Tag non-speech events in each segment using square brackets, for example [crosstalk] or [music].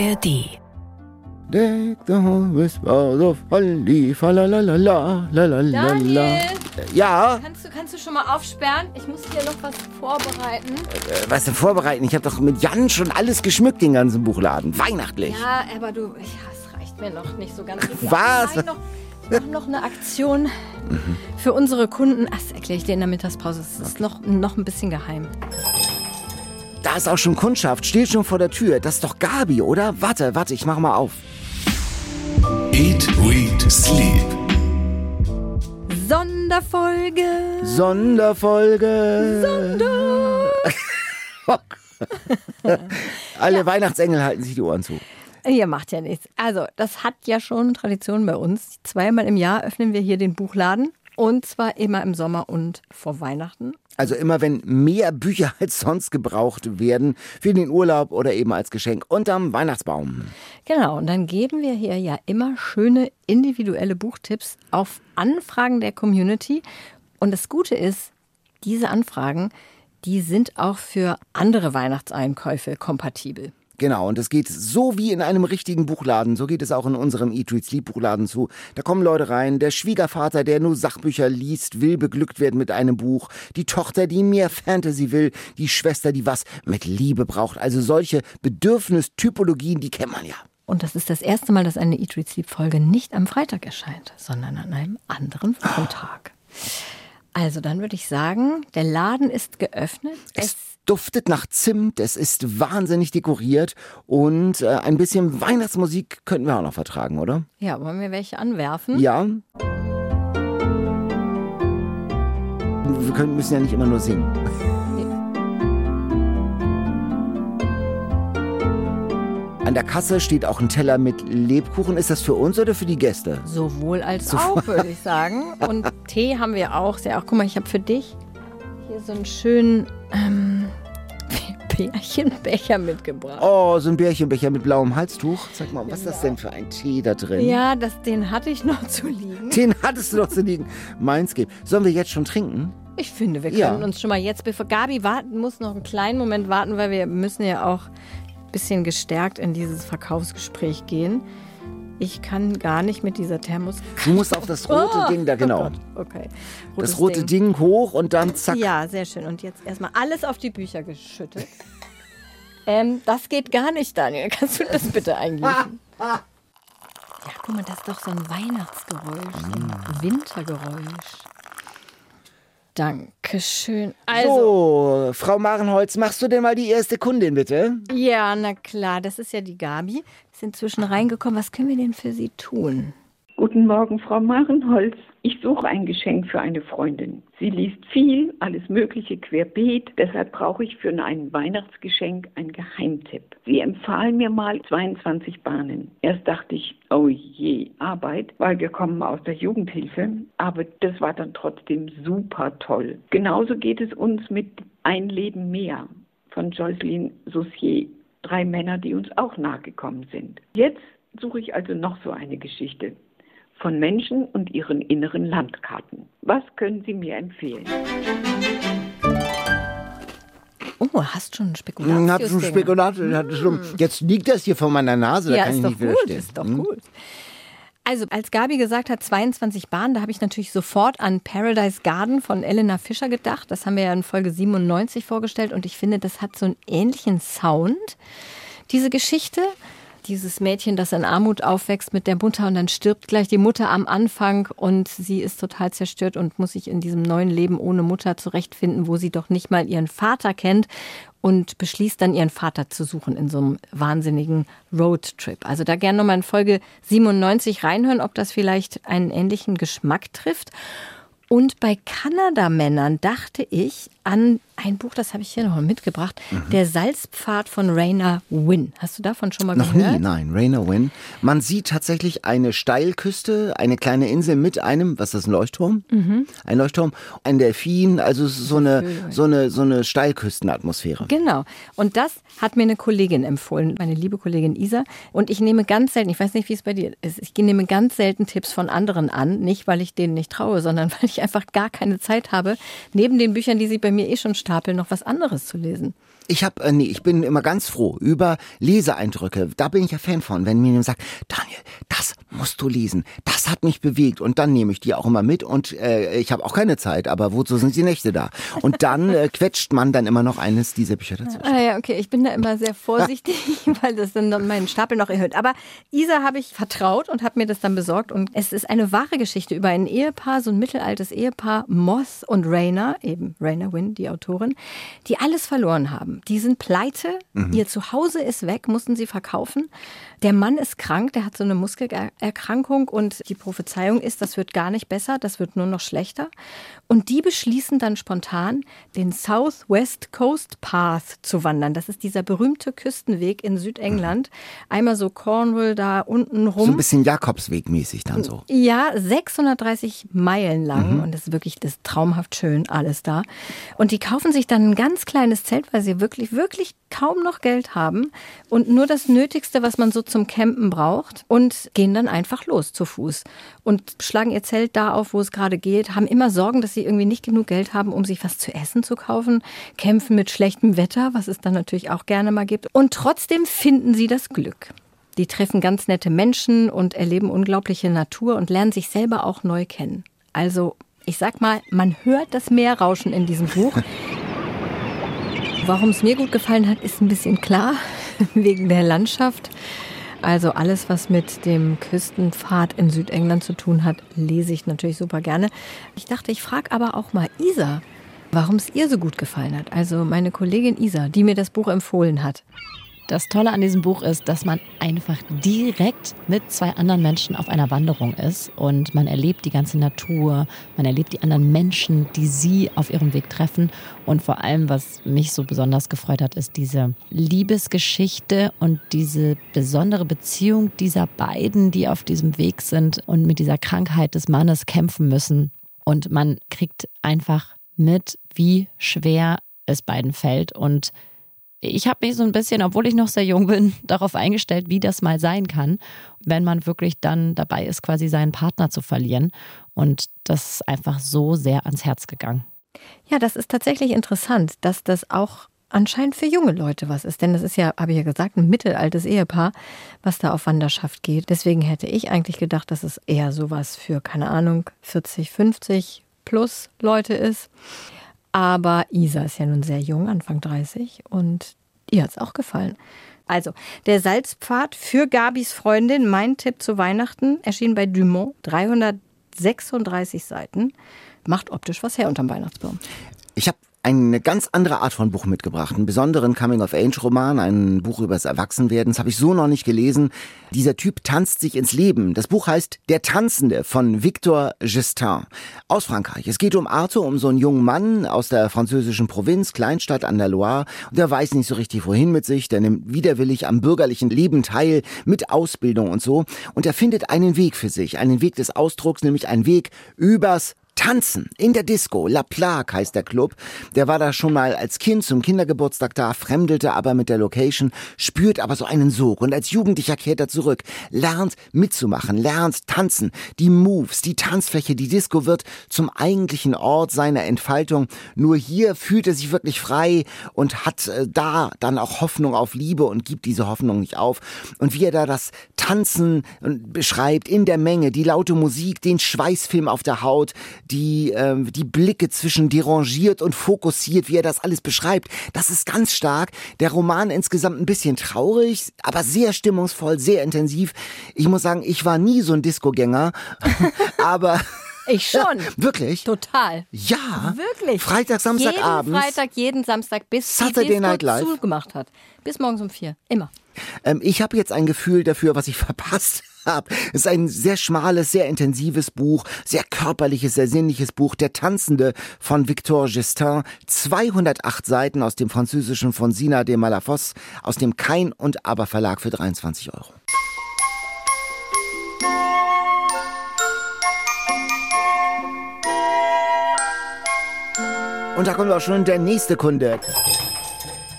ARD. Deck the hall with boughs of holly, fa la la la la la la la la. Daniel! Ja, Kannst du, kannst du schon mal aufsperren? Ich muss hier noch was vorbereiten. äh, was denn vorbereiten? Ich habe doch mit Jan schon alles geschmückt, den ganzen Buchladen. Weihnachtlich. Ja, aber du, ja, es reicht mir noch nicht so ganz. Ich Was? mach noch, ich mache noch eine Aktion für unsere Kunden. Ach, das erkläre ich dir in der Mittagspause. Es ist noch, noch ein bisschen geheim. Da ist auch schon Kundschaft, steht schon vor der Tür. Das ist doch Gabi, oder? Warte, warte, ich mach mal auf. Eat, Read, Sleep. Sonderfolge. Sonderfolge. Sonder. [laughs] Alle Weihnachtsengel halten sich die Ohren zu. Ihr macht ja nichts. Also, das hat ja schon Tradition bei uns. Zweimal im Jahr öffnen wir hier den Buchladen. Und zwar immer im Sommer und vor Weihnachten. Also immer wenn mehr Bücher [laughs] als sonst gebraucht werden für den Urlaub oder eben als Geschenk unterm Weihnachtsbaum. Genau, und dann geben wir hier ja immer schöne individuelle Buchtipps auf Anfragen der Community. Und das Gute ist, diese Anfragen, die sind auch für andere Weihnachtseinkäufe kompatibel. Genau, und es geht so wie in einem richtigen Buchladen. So geht es auch in unserem Eat, Read, Sleep Buchladen zu. Da kommen Leute rein. Der Schwiegervater, der nur Sachbücher liest, will beglückt werden mit einem Buch. Die Tochter, die mehr Fantasy will. Die Schwester, die was mit Liebe braucht. Also solche Bedürfnistypologien, die kennt man ja. Und das ist das erste Mal, dass eine Eat, Read, Sleep Folge nicht am Freitag erscheint, sondern an einem anderen Wochentag. Also dann würde ich sagen, der Laden ist geöffnet. Es duftet nach Zimt, es ist wahnsinnig dekoriert und äh, ein bisschen Weihnachtsmusik könnten wir auch noch vertragen, oder? ja, wollen wir welche anwerfen? Ja. Wir können, müssen ja nicht immer nur singen. An der Kasse steht auch ein Teller mit Lebkuchen. Ist das für uns oder für die Gäste? Sowohl als auch, würde ich sagen. Und [laughs] Tee haben wir auch. Sehr auch. Guck mal, ich habe für dich hier so einen schönen ähm, [laughs] Bärchenbecher mitgebracht. Oh, so ein Bärchenbecher mit blauem Halstuch. Sag mal, was ist das denn für ein Tee da drin? Ja, das, den hatte ich noch zu liegen. [laughs] Den hattest du doch zu liegen. Meins geht. Sollen wir jetzt schon trinken? Ich finde, wir können Ja. uns schon mal jetzt, bevor Gabi warten muss, noch einen kleinen Moment warten, weil wir müssen ja auch ein bisschen gestärkt in dieses Verkaufsgespräch gehen. Ich kann gar nicht mit dieser Thermos. Du musst auf das rote Oh, Ding da, genau. Oh okay. das rote Ding. hoch und dann zack. Ja, sehr schön. Und jetzt erstmal alles auf die Bücher geschüttet. ähm, das geht gar nicht, Daniel. [laughs] Kannst du das bitte eingießen? [laughs] Ja, guck mal, das ist doch so ein Weihnachtsgeräusch, so ein Mm. Wintergeräusch. Dankeschön. Also, So, Frau Marenholz, machst du denn mal die erste Kundin, bitte? ja, na klar, das ist ja die Gabi. Ist inzwischen reingekommen. Was können wir denn für sie tun? Guten Morgen, Frau Marenholz. Ich suche ein Geschenk für eine Freundin. Sie liest viel, alles Mögliche querbeet. Deshalb brauche ich für ein Weihnachtsgeschenk einen Geheimtipp. Sie empfahlen mir mal 22 Bahnen. Erst dachte ich, oh je, Arbeit, weil wir kommen aus der Jugendhilfe. Aber das war dann trotzdem super toll. Genauso geht es uns mit Ein Leben mehr von Jocelyn Saussier. Drei Männer, die uns auch nahegekommen sind. Jetzt suche ich also noch so eine Geschichte von Menschen und ihren inneren Landkarten. Was können Sie mir empfehlen? Oh, hast schon Spekulatius. Ich hab schon Spekulat. hatte schon- Jetzt liegt das hier vor meiner Nase, da Ja, kann ich nicht gut, widerstehen. ist doch Hm? gut. Also, als Gabi gesagt hat, 22 Bahnen, da habe ich natürlich sofort an Paradise Garden von Elena Fischer gedacht. Das haben wir ja in Folge 97 vorgestellt und ich finde, das hat so einen ähnlichen Sound, diese Geschichte. Dieses Mädchen, das in Armut aufwächst mit der Mutter und dann stirbt gleich die Mutter am Anfang und sie ist total zerstört und muss sich in diesem neuen Leben ohne Mutter zurechtfinden, wo sie doch nicht mal ihren Vater kennt und beschließt dann ihren Vater zu suchen in so einem wahnsinnigen Roadtrip. Also da gerne nochmal in Folge 97 reinhören, ob das vielleicht einen ähnlichen Geschmack trifft. Und bei Kanadamännern dachte ich an ein Buch, das habe ich hier noch mal mitgebracht, Der Salzpfad von Raina Wynn. Hast du davon schon mal Noch gehört? nie, nein, Rainer Wynn. Man sieht tatsächlich eine Steilküste, eine kleine Insel mit einem, was ist das, ein Leuchtturm? Ein Leuchtturm, ein Delfin, also so eine, so eine, so eine Steilküstenatmosphäre. Genau. Und das hat mir eine Kollegin empfohlen, meine liebe Kollegin Isa. Und ich nehme ganz selten, ich weiß nicht, wie es bei dir ist, ich nehme ganz selten Tipps von anderen an. Nicht, weil ich denen nicht traue, sondern [laughs] weil ich einfach gar keine Zeit habe, neben den Büchern, die sie bei mir eh schon stapeln, Stapel noch was anderes zu lesen. Ich habe, äh, nee, ich bin immer ganz froh über Leseeindrücke. Da bin ich ja Fan von, wenn mir jemand sagt, Daniel, das musst du lesen, das hat mich bewegt und dann nehme ich die auch immer mit und äh, ich habe auch keine Zeit, aber wozu sind die Nächte da? Und dann äh, quetscht man dann immer noch eines dieser Bücher dazu. Ah ja, okay, ich bin da immer sehr vorsichtig, [laughs] [laughs] weil das dann meinen Stapel noch erhöht. Aber Isa habe ich vertraut und habe mir das dann besorgt und es ist eine wahre Geschichte über ein Ehepaar, so ein mittelaltes Ehepaar, Moss und Rainer, eben Rainer Wynn, die Autorin, die alles verloren haben. Die sind pleite, mhm. ihr Zuhause ist weg, mussten sie verkaufen. Der Mann ist krank, der hat so eine Muskelerkrankung und die Prophezeiung ist, das wird gar nicht besser, das wird nur noch schlechter. Und die beschließen dann spontan, den Southwest Coast Path zu wandern. Das ist dieser berühmte Küstenweg in Südengland. Einmal so Cornwall da unten rum. So ein bisschen Jakobsweg mäßig dann so. Ja, 630 Meilen lang mhm. und das ist wirklich das ist traumhaft schön alles da. Und die kaufen sich dann ein ganz kleines Zelt, weil sie wirklich, wirklich kaum noch Geld haben und nur das Nötigste, was man so zum Campen braucht und gehen dann einfach los zu Fuß und schlagen ihr Zelt da auf, wo es gerade geht, haben immer Sorgen, dass sie irgendwie nicht genug Geld haben, um sich was zu essen zu kaufen, kämpfen mit schlechtem Wetter, was es dann natürlich auch gerne mal gibt und trotzdem finden sie das Glück. Die treffen ganz nette Menschen und erleben unglaubliche Natur und lernen sich selber auch neu kennen. Also, ich sag mal, man hört das Meer rauschen in diesem Buch. Warum es mir gut gefallen hat, ist ein bisschen klar, [laughs] wegen der Landschaft. Also alles, was mit dem Küstenpfad in Südengland zu tun hat, lese ich natürlich super gerne. Ich dachte, ich frage aber auch mal Isa, warum es ihr so gut gefallen hat. Also meine Kollegin Isa, die mir das Buch empfohlen hat. Das Tolle an diesem Buch ist, dass man einfach direkt mit zwei anderen Menschen auf einer Wanderung ist und man erlebt die ganze Natur, man erlebt die anderen Menschen, die sie auf ihrem Weg treffen. Und vor allem, was mich so besonders gefreut hat, ist diese Liebesgeschichte und diese besondere Beziehung dieser beiden, die auf diesem Weg sind und mit dieser Krankheit des Mannes kämpfen müssen. Und man kriegt einfach mit, wie schwer es beiden fällt. Und ich habe mich so ein bisschen, obwohl ich noch sehr jung bin, [laughs] darauf eingestellt, wie das mal sein kann, wenn man wirklich dann dabei ist, quasi seinen Partner zu verlieren. Und das ist einfach so sehr ans Herz gegangen. Ja, das ist tatsächlich interessant, dass das auch anscheinend für junge Leute was ist. Denn das ist ja, habe ich ja gesagt, ein mittelaltes Ehepaar, was da auf Wanderschaft geht. Deswegen hätte ich eigentlich gedacht, dass es eher sowas für, keine Ahnung, 40, 50 plus Leute ist. Aber Isa ist ja nun sehr jung, Anfang 30, und ihr hat es auch gefallen. Also, der Salzpfad für Gabis Freundin, mein Tipp zu Weihnachten, erschien bei Dumont, 336 Seiten. Macht optisch was her unterm Weihnachtsbaum. Ich habe eine ganz andere Art von Buch mitgebracht, einen besonderen Coming-of-Age-Roman, ein Buch über das Erwachsenwerden. Das habe ich so noch nicht gelesen. Dieser Typ tanzt sich ins Leben. Das Buch heißt Der Tanzende von Victor Gestin aus Frankreich. Es geht um Arthur, um so einen jungen Mann aus der französischen Provinz, Kleinstadt an der Loire. Und der weiß nicht so richtig, wohin mit sich. Der nimmt widerwillig am bürgerlichen Leben teil, mit Ausbildung und so. Und er findet einen Weg für sich, einen Weg des Ausdrucks, nämlich einen Weg übers Tanzen in der Disco. La Plaque heißt der Club. Der war da schon mal als Kind zum Kindergeburtstag da, fremdelte aber mit der Location, spürt aber so einen Sog und als Jugendlicher kehrt er zurück, lernt mitzumachen, lernt tanzen, die Moves, die Tanzfläche, die Disco wird zum eigentlichen Ort seiner Entfaltung. Nur hier fühlt er sich wirklich frei und hat äh, da dann auch Hoffnung auf Liebe und gibt diese Hoffnung nicht auf. Und wie er da das Tanzen äh, beschreibt in der Menge, die laute Musik, den Schweißfilm auf der Haut, die, äh, die Blicke zwischen derangiert und fokussiert, wie er das alles beschreibt. Das ist ganz stark. Der Roman insgesamt ein bisschen traurig, aber sehr stimmungsvoll, sehr intensiv. Ich muss sagen, ich war nie so ein Discogänger, [laughs] aber [laughs] ich schon. Wirklich? Total. Ja. Wirklich. Freitag, Samstagabend. Jeden Freitag, jeden Samstag, bis Saturday die Disco Night Live. zugemacht hat. Bis morgens um vier. Immer. Ähm, ich habe jetzt ein Gefühl dafür, was ich [laughs] verpasst habe. Es ist ein sehr schmales, sehr intensives Buch, sehr körperliches, sehr sinnliches Buch. Der Tanzende von Victor Gestin. 208 Seiten aus dem französischen von Sina de Malafos, aus dem Kein und Aber Verlag für 23 Euro. Und da kommt auch schon der nächste Kunde.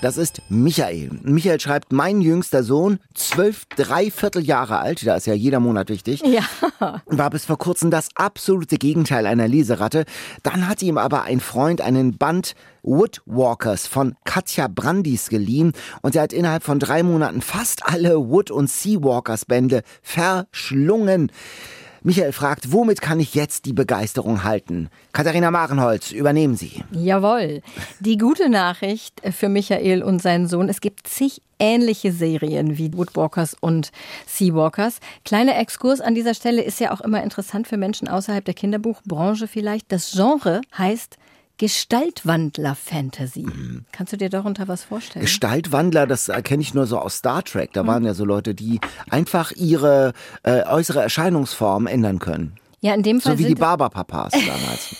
Das ist Michael. Michael schreibt, mein jüngster Sohn, zwölf, dreiviertel Jahre alt, da ist ja jeder Monat wichtig, Ja. [laughs] war bis vor kurzem das absolute Gegenteil einer Leseratte. Dann hat ihm aber ein Freund einen Band Woodwalkers von Katja Brandis geliehen und er hat innerhalb von drei Monaten fast alle Wood- und Seawalkers Bände verschlungen. Michael fragt, womit kann ich jetzt die Begeisterung halten? Katharina Marenholz, übernehmen Sie. Jawohl. Die gute Nachricht für Michael und seinen Sohn, es gibt zig ähnliche Serien wie Woodwalkers und Seawalkers. Kleiner Exkurs an dieser Stelle ist ja auch immer interessant für Menschen außerhalb der Kinderbuchbranche vielleicht. Das Genre heißt Gestaltwandler-Fantasy. Kannst du dir darunter was vorstellen? Gestaltwandler, das kenne ich nur so aus Star Trek. Da waren ja so Leute, die einfach ihre äh, äußere Erscheinungsform ändern können. ja, in dem Fall So wie die Barberpapas damals.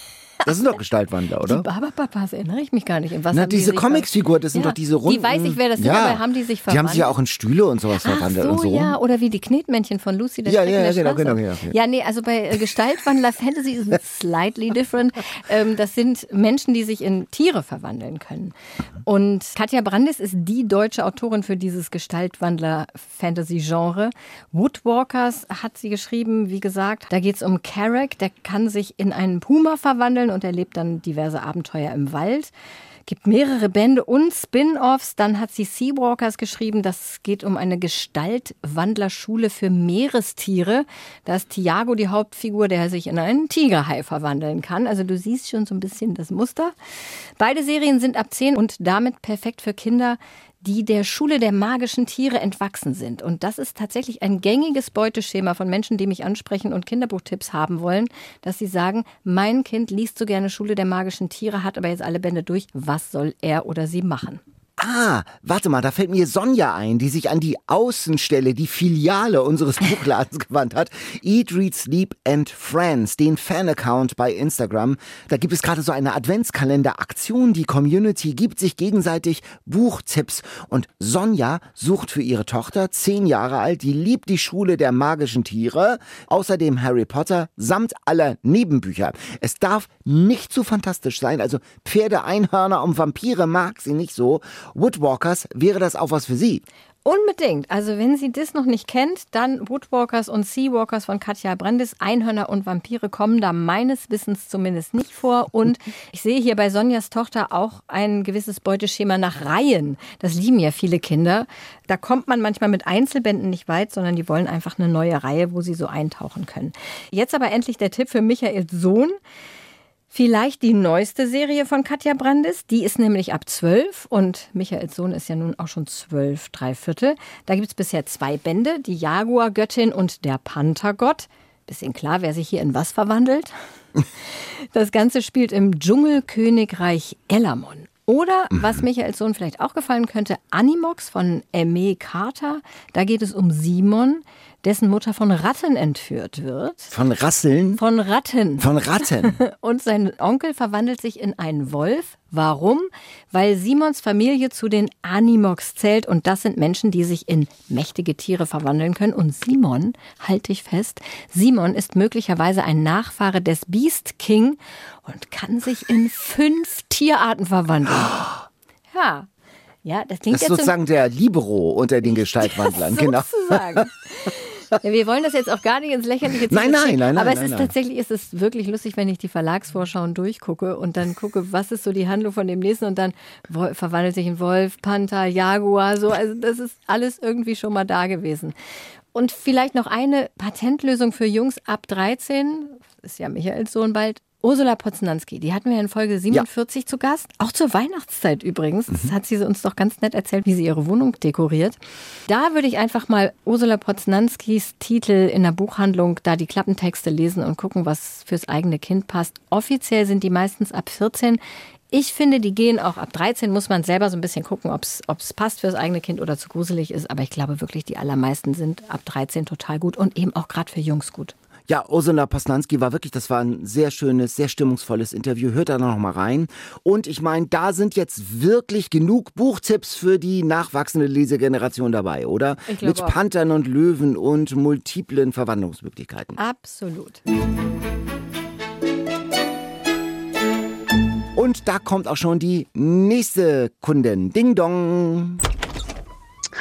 Das sind doch Gestaltwandler, die oder? Barberpapas erinnere ich mich gar nicht. In was Na, die diese sich Comicsfigur, das sind Ja, doch diese die runden... weiß ich, wer das sind, aber haben die sich Die haben sich ja verwandelt? auch in Stühle und sowas Ach verwandelt so, und so. ja, oder wie die Knetmännchen von Lucy der Ja, ja, der genau, genau, genau, ja. Ja, nee, also bei äh, Gestaltwandler Fantasy ist es slightly different. [laughs] Ähm, das sind Menschen, die sich in Tiere verwandeln können. Und Katja Brandis ist die deutsche Autorin für dieses Gestaltwandler Fantasy-Genre. Woodwalkers hat sie geschrieben, wie gesagt. Da geht es um Carrack, der kann sich in einen Puma verwandeln und erlebt dann diverse Abenteuer im Wald gibt mehrere Bände und Spin-offs. Dann hat sie Seawalkers geschrieben. Das geht um eine Gestaltwandlerschule für Meerestiere. Da ist Tiago die Hauptfigur, der sich in einen Tigerhai verwandeln kann. Also du siehst schon so ein bisschen das Muster. Beide Serien sind ab 10 und damit perfekt für Kinder, die der Schule der magischen Tiere entwachsen sind. Und das ist tatsächlich ein gängiges Beuteschema von Menschen, die mich ansprechen und Kinderbuchtipps haben wollen, dass sie sagen, mein Kind liest so gerne Schule der magischen Tiere, hat aber jetzt alle Bände durch. Was soll er oder sie machen? Ah, warte mal, da fällt mir Sonja ein, die sich an die Außenstelle, die Filiale unseres [laughs] Buchladens gewandt hat. Eat, Read, Sleep and Friends, den Fan-Account bei Instagram. Da gibt es gerade so eine Adventskalender-Aktion. Die Community gibt sich gegenseitig Buchtipps. Und Sonja sucht für ihre Tochter, zehn Jahre alt, die liebt die Schule der magischen Tiere. Außerdem Harry Potter samt aller Nebenbücher. Es darf nicht zu fantastisch sein. Also Pferde, Einhörner und Vampire mag sie nicht so. Woodwalkers, wäre das auch was für Sie? Unbedingt. Also wenn sie das noch nicht kennt, dann Woodwalkers und Seawalkers von Katja Brandis. Einhörner und Vampire kommen da meines Wissens zumindest nicht vor. Und [laughs] ich sehe hier bei Sonjas Tochter auch ein gewisses Beuteschema nach Reihen. Das lieben ja viele Kinder. Da kommt man manchmal mit Einzelbänden nicht weit, sondern die wollen einfach eine neue Reihe, wo sie so eintauchen können. Jetzt aber endlich der Tipp für Michaels Sohn. Vielleicht die neueste Serie von Katja Brandis. Die ist nämlich ab zwölf und Michaels Sohn ist ja nun auch schon zwölf, drei Viertel. Da gibt es bisher zwei Bände, die Jaguar-Göttin und der Panthergott. Bisschen klar, wer sich hier in was verwandelt. [laughs] Das Ganze spielt im Dschungelkönigreich Elamon. Oder, was Michaels Sohn vielleicht auch gefallen könnte, Animox von Aimee Carter. Da geht es um Simon, dessen Mutter von Ratten entführt wird. Von Rasseln? Von Ratten. Von Ratten. [laughs] Und sein Onkel verwandelt sich in einen Wolf. Warum? Weil Simons Familie zu den Animox zählt und das sind Menschen, die sich in mächtige Tiere verwandeln können. Und Simon, halte ich fest, Simon ist möglicherweise ein Nachfahre des Beast King und kann sich in fünf Tierarten verwandeln. [gasps] Ja. Ja, das klingt Das ist sozusagen der Libero unter den [laughs] Gestaltwandlern. genau. sozusagen. [laughs] Ja, wir wollen das jetzt auch gar nicht ins Lächerliche ziehen. Nein, nein, nein, Aber nein, es nein, ist nein. tatsächlich, es ist wirklich lustig, wenn ich die Verlagsvorschauen durchgucke und dann gucke, was ist so die Handlung von dem nächsten und dann verwandelt sich in Wolf, Panther, Jaguar, so. Also das ist alles irgendwie schon mal da gewesen. Und vielleicht noch eine Patentlösung für Jungs ab 13, ist ja Michaels Sohn bald, Ursula Poznanski, die hatten wir in Folge 47 zu Gast, auch zur Weihnachtszeit übrigens. Das hat sie uns doch ganz nett erzählt, wie sie ihre Wohnung dekoriert. Da würde ich einfach mal Ursula Poznanskis Titel in der Buchhandlung, da die Klappentexte lesen und gucken, was fürs eigene Kind passt. Offiziell sind die meistens ab 14. Ich finde, die gehen auch ab 13, muss man selber so ein bisschen gucken, ob es passt fürs eigene Kind oder zu gruselig ist. Aber ich glaube wirklich, die allermeisten sind ab 13 total gut und eben auch gerade für Jungs gut. Ja, Ursula Posnanski war wirklich, das war ein sehr schönes, sehr stimmungsvolles Interview. Hört da noch mal rein. Und ich meine, da sind jetzt wirklich genug Buchtipps für die nachwachsende Lesegeneration dabei, oder? Ich Mit auch. Panthern und Löwen und multiplen Verwandlungsmöglichkeiten. Absolut. Und Und da kommt auch schon die nächste Kundin. Ding Dong.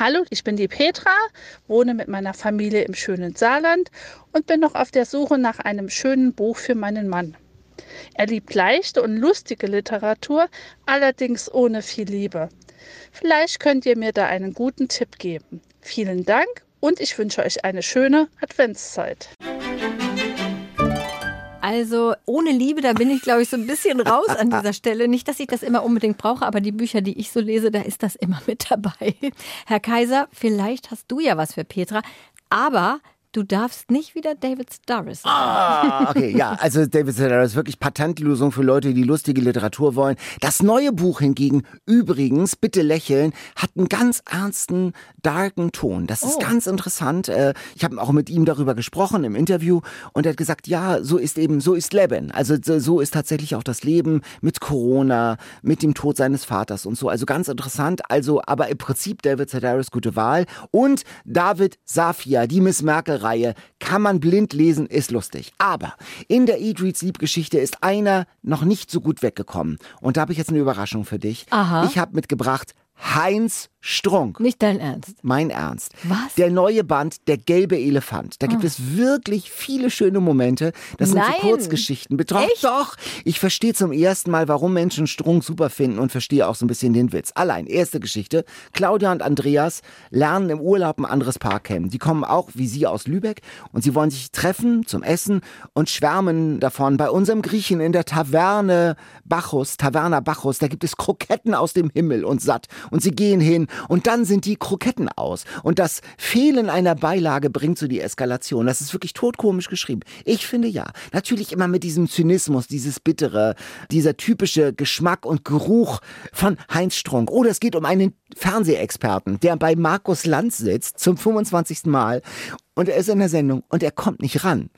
Hallo, ich bin die Petra, wohne mit meiner Familie im schönen Saarland und bin noch auf der Suche nach einem schönen Buch für meinen Mann. Er liebt leichte und lustige Literatur, allerdings ohne viel Liebe. Vielleicht könnt ihr mir da einen guten Tipp geben. Vielen Dank und ich wünsche euch eine schöne Adventszeit. Also ohne Liebe, da bin ich, glaube ich, so ein bisschen raus an dieser Stelle. Nicht, dass ich das immer unbedingt brauche, aber die Bücher, die ich so lese, da ist das immer mit dabei. Herr Kaiser, vielleicht hast du ja was für Petra, aber Du darfst nicht wieder David Starris. Ah, okay, ja, also David Starris wirklich Patentlösung für Leute, die lustige Literatur wollen. Das neue Buch hingegen, übrigens, bitte lächeln, hat einen ganz ernsten, darken Ton. Das ist oh. ganz interessant. Äh, ich habe auch mit ihm darüber gesprochen im Interview und er hat gesagt, ja, so ist eben, so ist Leben. Also so ist tatsächlich auch das Leben mit Corona, mit dem Tod seines Vaters und so. Also ganz interessant. Also, aber im Prinzip David Sedaris gute Wahl und David Safia, die Miss Merkel Reihe kann man blind lesen, ist lustig. Aber in der Eat, Read, Sleep Geschichte ist einer noch nicht so gut weggekommen. Und da habe ich jetzt eine Überraschung für dich. Aha. Ich habe mitgebracht Heinz Strunk. Nicht dein Ernst. Mein Ernst. Was? Der neue Band, Der gelbe Elefant. Da gibt oh. es wirklich viele schöne Momente. Das sind Nein. so Kurzgeschichten. Echt? doch. Ich verstehe zum ersten Mal, warum Menschen Strunk super finden und verstehe auch so ein bisschen den Witz. Allein, erste Geschichte. Claudia und Andreas lernen im Urlaub ein anderes Paar kennen. Die kommen auch wie sie aus Lübeck und sie wollen sich treffen zum Essen und schwärmen davon. Bei unserem Griechen in der Taverne Bacchus, Taverna Bacchus, da gibt es Kroketten aus dem Himmel und satt. Und sie gehen hin und dann sind die Kroketten aus. Und das Fehlen einer Beilage bringt so die Eskalation. Das ist wirklich totkomisch geschrieben. Ich finde ja. Natürlich immer mit diesem Zynismus, dieses Bittere, dieser typische Geschmack und Geruch von Heinz Strunk. Oder es geht um einen Fernsehexperten, der bei Markus Lanz sitzt zum 25. Mal und er ist in der Sendung und er kommt nicht ran.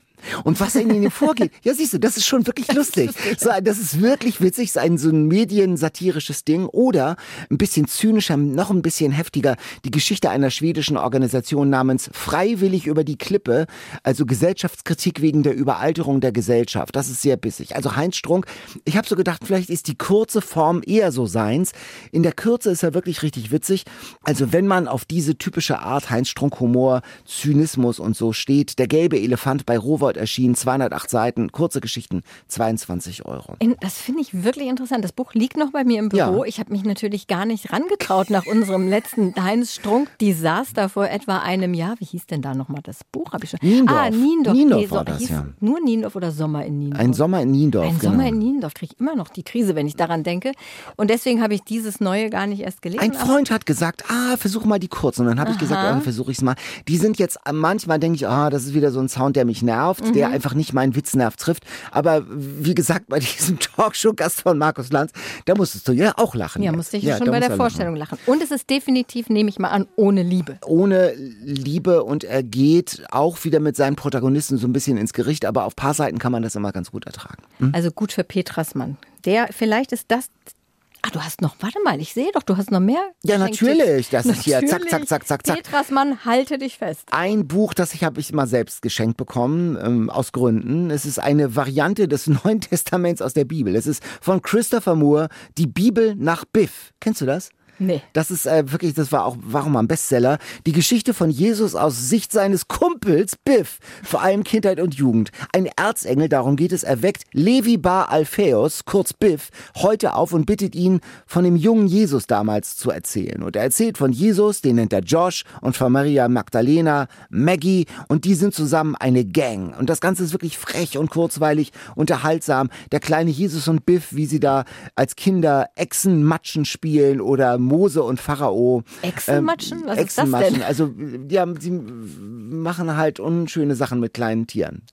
Und was in ihnen vorgeht, ja siehst du, das ist schon wirklich [laughs] lustig. So, das ist wirklich witzig, so ein, so ein mediensatirisches Ding. Oder ein bisschen zynischer, noch ein bisschen heftiger, die Geschichte einer schwedischen Organisation namens Freiwillig über die Klippe, also Gesellschaftskritik wegen der Überalterung der Gesellschaft. Das ist sehr bissig. Also Heinz Strunk, ich habe so gedacht, vielleicht ist die kurze Form eher so seins. In der Kürze ist er wirklich richtig witzig. Also wenn man auf diese typische Art Heinz Strunk Humor, Zynismus und so steht, der gelbe Elefant bei Rowold Freud erschienen, 208 Seiten, kurze Geschichten, 22 Euro. Das finde ich wirklich interessant. Das Buch liegt noch bei mir im Büro. Ja. Ich habe mich natürlich gar nicht rangetraut nach unserem letzten Heinz Strunk-Desaster vor etwa einem Jahr. Wie hieß denn da nochmal das Buch? Hab ich schon. Niendorf. Ah, Niendorf. Niendorf nee, so, war das, ja. Nur Niendorf oder Sommer in Niendorf? Ein Sommer in Niendorf, Ein genau. Sommer in Niendorf kriege ich immer noch die Krise, wenn ich daran denke. Und deswegen habe ich dieses Neue gar nicht erst gelesen. Ein Freund hat gesagt, ah, versuch mal die kurzen. Und dann habe ich gesagt, ah, versuche ich es mal. Die sind jetzt, manchmal denke ich, ah, das ist wieder so ein Sound, der mich nervt, mhm. der einfach nicht mein meinen Witznerv trifft. Aber wie gesagt, bei diesem [laughs] Talkshow-Gast von Markus Lanz, da musstest du ja auch lachen. Ja, musste ich ja, schon bei der Vorstellung lachen. lachen. Und es ist definitiv, nehme ich mal an, ohne Liebe. Ohne Liebe und er geht auch wieder mit seinen Protagonisten so ein bisschen ins Gericht, aber auf paar Seiten kann man das immer ganz gut ertragen. Hm? Also gut für Petras Mann. Der, vielleicht ist das Ah, du hast noch, warte mal, ich sehe doch, du hast noch mehr. Ja, natürlich. Das ist hier zack, zack, zack, zack, zack. Petrasmann, halte dich fest. Ein Buch, das ich habe ich mal selbst geschenkt bekommen, ähm, aus Gründen. Es ist eine Variante des [laughs] Neuen Testaments aus der Bibel. Es ist von Christopher Moore, die Bibel nach Biff. Kennst du das? Nee. Das ist äh, wirklich, das war auch, warum ein Bestseller. Die Geschichte von Jesus aus Sicht seines Kumpels Biff, vor allem Kindheit und Jugend. Ein Erzengel, darum geht es, erweckt Levi Bar Alphaeus, kurz Biff, heute auf und bittet ihn, von dem jungen Jesus damals zu erzählen. Und er erzählt von Jesus, den nennt er Josh, und von Maria Magdalena, Maggie, und die sind zusammen eine Gang. Und das Ganze ist wirklich frech und kurzweilig, unterhaltsam. Der kleine Jesus und Biff, wie sie da als Kinder Echsen, Matschen spielen oder Mose und Pharao. Echsenmatschen? Ähm, Was Echsenmatschen. ist das denn? Also, haben, die machen halt unschöne Sachen mit kleinen Tieren.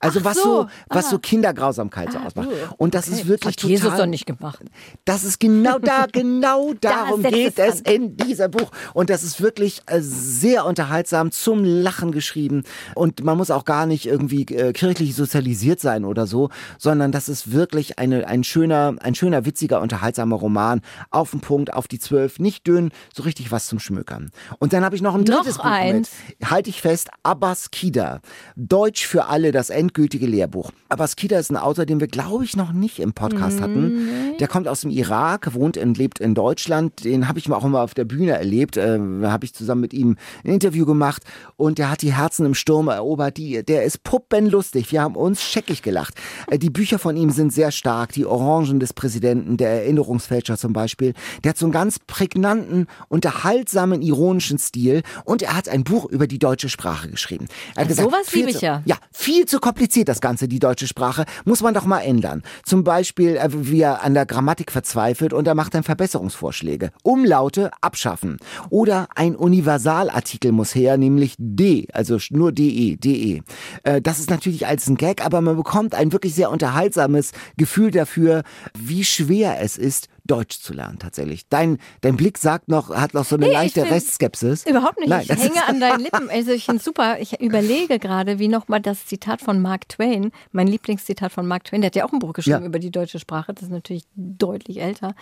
Also Ach was so, so, was ah. so Kindergrausamkeit so ah, ausmacht. Und das okay. ist wirklich Hat total. Jesus doch nicht gemacht. Das ist genau da, [laughs] genau darum da geht es es in diesem Buch. Und das ist wirklich äh, sehr unterhaltsam, zum Lachen geschrieben. Und man muss auch gar nicht irgendwie äh, kirchlich sozialisiert sein oder so, sondern das ist wirklich eine, ein schöner, ein schöner, witziger, unterhaltsamer Roman. Auf den Punkt, auf die Zwölf, nicht dünn, so richtig was zum Schmökern. Und dann habe ich noch ein drittes noch Buch eins. mit. Halte ich fest, Abbas Kida. Deutsch für alle, das das endgültige Lehrbuch. Abbas Kida ist ein Autor, den wir, glaube ich, noch nicht im Podcast hatten. Der kommt aus dem Irak, wohnt und lebt in Deutschland. Den habe ich auch immer auf der Bühne erlebt. Äh, da habe ich zusammen mit ihm ein Interview gemacht und der hat die Herzen im Sturm erobert. Die, der ist puppenlustig. Wir haben uns scheckig gelacht. Äh, die Bücher von ihm sind sehr stark. Die Orangen des Präsidenten, der Erinnerungsfälscher zum Beispiel. Der hat so einen ganz prägnanten, unterhaltsamen, ironischen Stil und er hat ein Buch über die deutsche Sprache geschrieben. Er hat sowas viel liebe ich ja. Ja, viel zu kompliziert das Ganze, die deutsche Sprache. Muss man doch mal ändern. Zum Beispiel, äh, wie er an der Grammatik verzweifelt und er macht dann Verbesserungsvorschläge. Umlaute abschaffen. Oder ein Universalartikel muss her, nämlich D, also nur DE, DE. Äh, Das ist natürlich als ein Gag, aber man bekommt ein wirklich sehr unterhaltsames Gefühl dafür, wie schwer es ist, Deutsch zu lernen tatsächlich. Dein, dein Blick sagt noch, hat noch so eine Nee, ich leichte find- Restskepsis. Überhaupt nicht. Nein, ich hänge an deinen Lippen. [laughs] Also ich finde super. Ich überlege gerade, wie nochmal das Zitat von Mark Twain, mein Lieblingszitat von Mark Twain, der hat ja auch ein Buch geschrieben Ja. über die deutsche Sprache, das ist natürlich deutlich älter,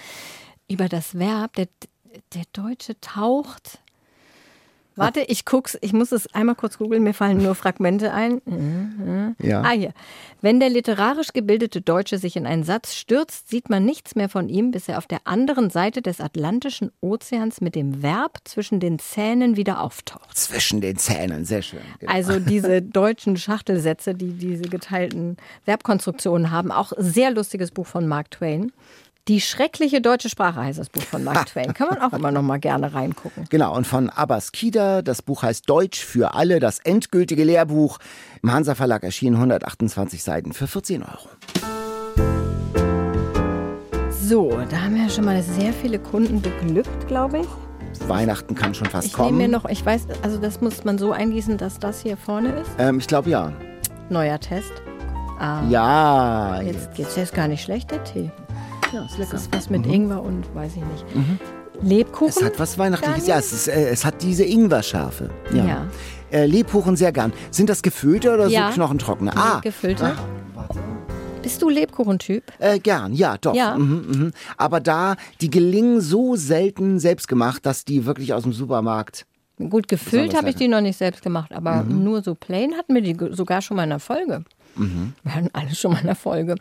über das Verb, der, der Deutsche taucht. Warte, ich guck's, ich muss es einmal kurz googeln, mir fallen nur Fragmente ein. Ja. Ah, hier. Wenn der literarisch gebildete Deutsche sich in einen Satz stürzt, sieht man nichts mehr von ihm, bis er auf der anderen Seite des Atlantischen Ozeans mit dem Verb zwischen den Zähnen wieder auftaucht. Zwischen den Zähnen, sehr schön. Genau. Also diese deutschen Schachtelsätze, die diese geteilten Verbkonstruktionen haben, auch sehr lustiges Buch von Mark Twain. Die schreckliche deutsche Sprache heißt das Buch von Mark [laughs] Twain. Kann man auch immer noch mal gerne reingucken. Genau, und von Abbas Kida, das Buch heißt Deutsch für alle, das endgültige Lehrbuch. Im Hansa Verlag erschienen 128 Seiten für 14 Euro. So, da haben wir ja schon mal sehr viele Kunden beglückt, glaube ich. Weihnachten kann schon fast Ich nehme kommen. mir noch, ich weiß, also das muss man so eingießen, dass das hier vorne ist. ähm, ich glaube ja. Neuer Test. Ah, Ja, Jetzt, jetzt ist gar nicht schlecht, der Tee. Ja ist Das lecker. ist was mit Ingwer und weiß ich nicht. Lebkuchen? Es hat was Weihnachtliches. Ja, es, ist, äh, es hat diese Ingwer-Schärfe. Ja. Ja. Äh, Lebkuchen sehr gern. Sind das gefüllte oder Ja. so knochentrockene? Nee, Ah, gefüllte. Bist du Lebkuchentyp? Äh, gern, ja, doch. Ja. Mhm, mhm. Aber da, die gelingen so selten selbstgemacht, dass die wirklich aus dem Supermarkt. Gut, gefüllt habe ich die noch nicht selbst gemacht, aber Mhm. nur so plain hatten wir die sogar schon mal in der Folge. Mhm. Wir hatten alle schon mal in der Folge.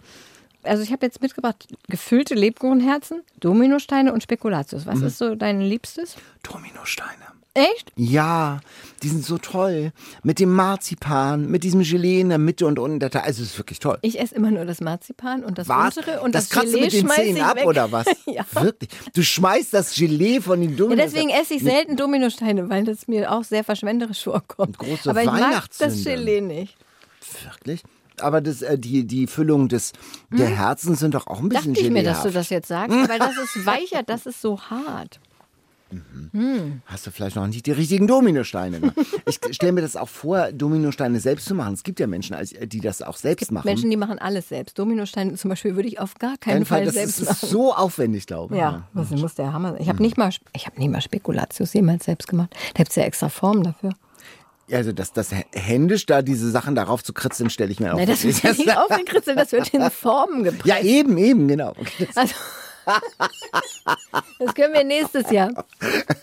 Also ich habe jetzt mitgebracht gefüllte Lebkuchenherzen, Dominosteine und Spekulatius. Mhm. Was ist so dein Liebstes? Dominosteine. Echt? Ja, die sind so toll. Mit dem Marzipan, mit diesem Gelee in der Mitte und unten der. Also, es ist wirklich toll. Ich esse immer nur das Marzipan und das Was? untere und das das, Gelee mit den Zähnen ab weg. oder was? [laughs] ja. Wirklich? Du schmeißt das Gelee von den Ja, Dominosteinen. deswegen esse ich selten Dominosteine, weil das mir auch sehr verschwenderisch vorkommt. Große Aber ich mag das. Gelee nicht. Wirklich? Aber das, äh, die, die Füllung des, der Herzen sind doch auch ein bisschen Hm? Dachte ich mir, dass du das jetzt sagst, weil das ist [laughs] weicher, das ist so hart. Hast du vielleicht noch nicht die richtigen Dominosteine. Ne? [laughs] Ich stelle mir das auch vor, Dominosteine selbst zu machen. Es gibt ja Menschen, als- die das auch selbst machen. Menschen, die machen alles selbst. Dominosteine zum Beispiel würde ich auf gar keinen Fall, Fall das selbst ist machen. so aufwendig, glaube ich. Ja, das muss der Hammer sein. Ich habe nicht mal, ich habe nicht mal Spekulatius jemals selbst gemacht. Da gibt es ja extra Formen dafür. Also das, das händisch da diese Sachen darauf zu kritzeln, stelle ich mir auch Nein, das wird ja nicht aufgekritzelt, das wird in [laughs] Formen gepresst. Ja, eben, eben, genau. Okay. Also, das können wir nächstes Jahr.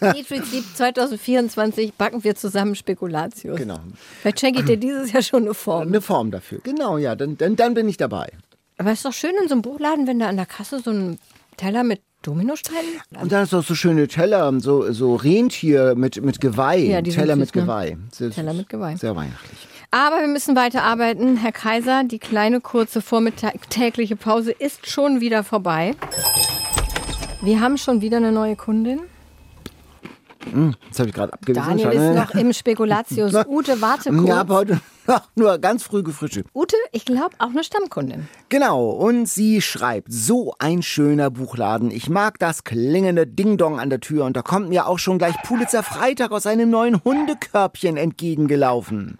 Eat Sleep 2024 backen wir zusammen Spekulatius. Genau. Vielleicht schenke ich dir dieses Jahr schon eine Form. Eine Form dafür. Genau, ja, dann, dann, dann bin ich dabei. Aber es ist doch schön in so einem Buchladen, wenn da an der Kasse so ein Teller mit Dominosteinen. Und dann ist auch so schöne Teller, so, so Rentier mit, mit Geweih. Ja, die sind Teller süß, mit ne? Geweih. Sehr Teller süß. mit Geweih. Sehr weihnachtlich. Aber wir müssen weiterarbeiten. Herr Kaiser, die kleine kurze vormittägliche Pause ist schon wieder vorbei. Wir haben schon wieder eine neue Kundin. Das habe ich gerade abgewiesen. Daniel ist noch im Spekulatius. [laughs] Ute, warte kurz. Ja, aber heute noch nur ganz früh gefrühstückt. Ute, ich glaube auch eine Stammkundin. Genau, und sie schreibt, so ein schöner Buchladen. Ich mag das klingende Ding-Dong an der Tür und da kommt mir auch schon gleich Pulitzer Freitag aus einem neuen Hundekörbchen entgegengelaufen.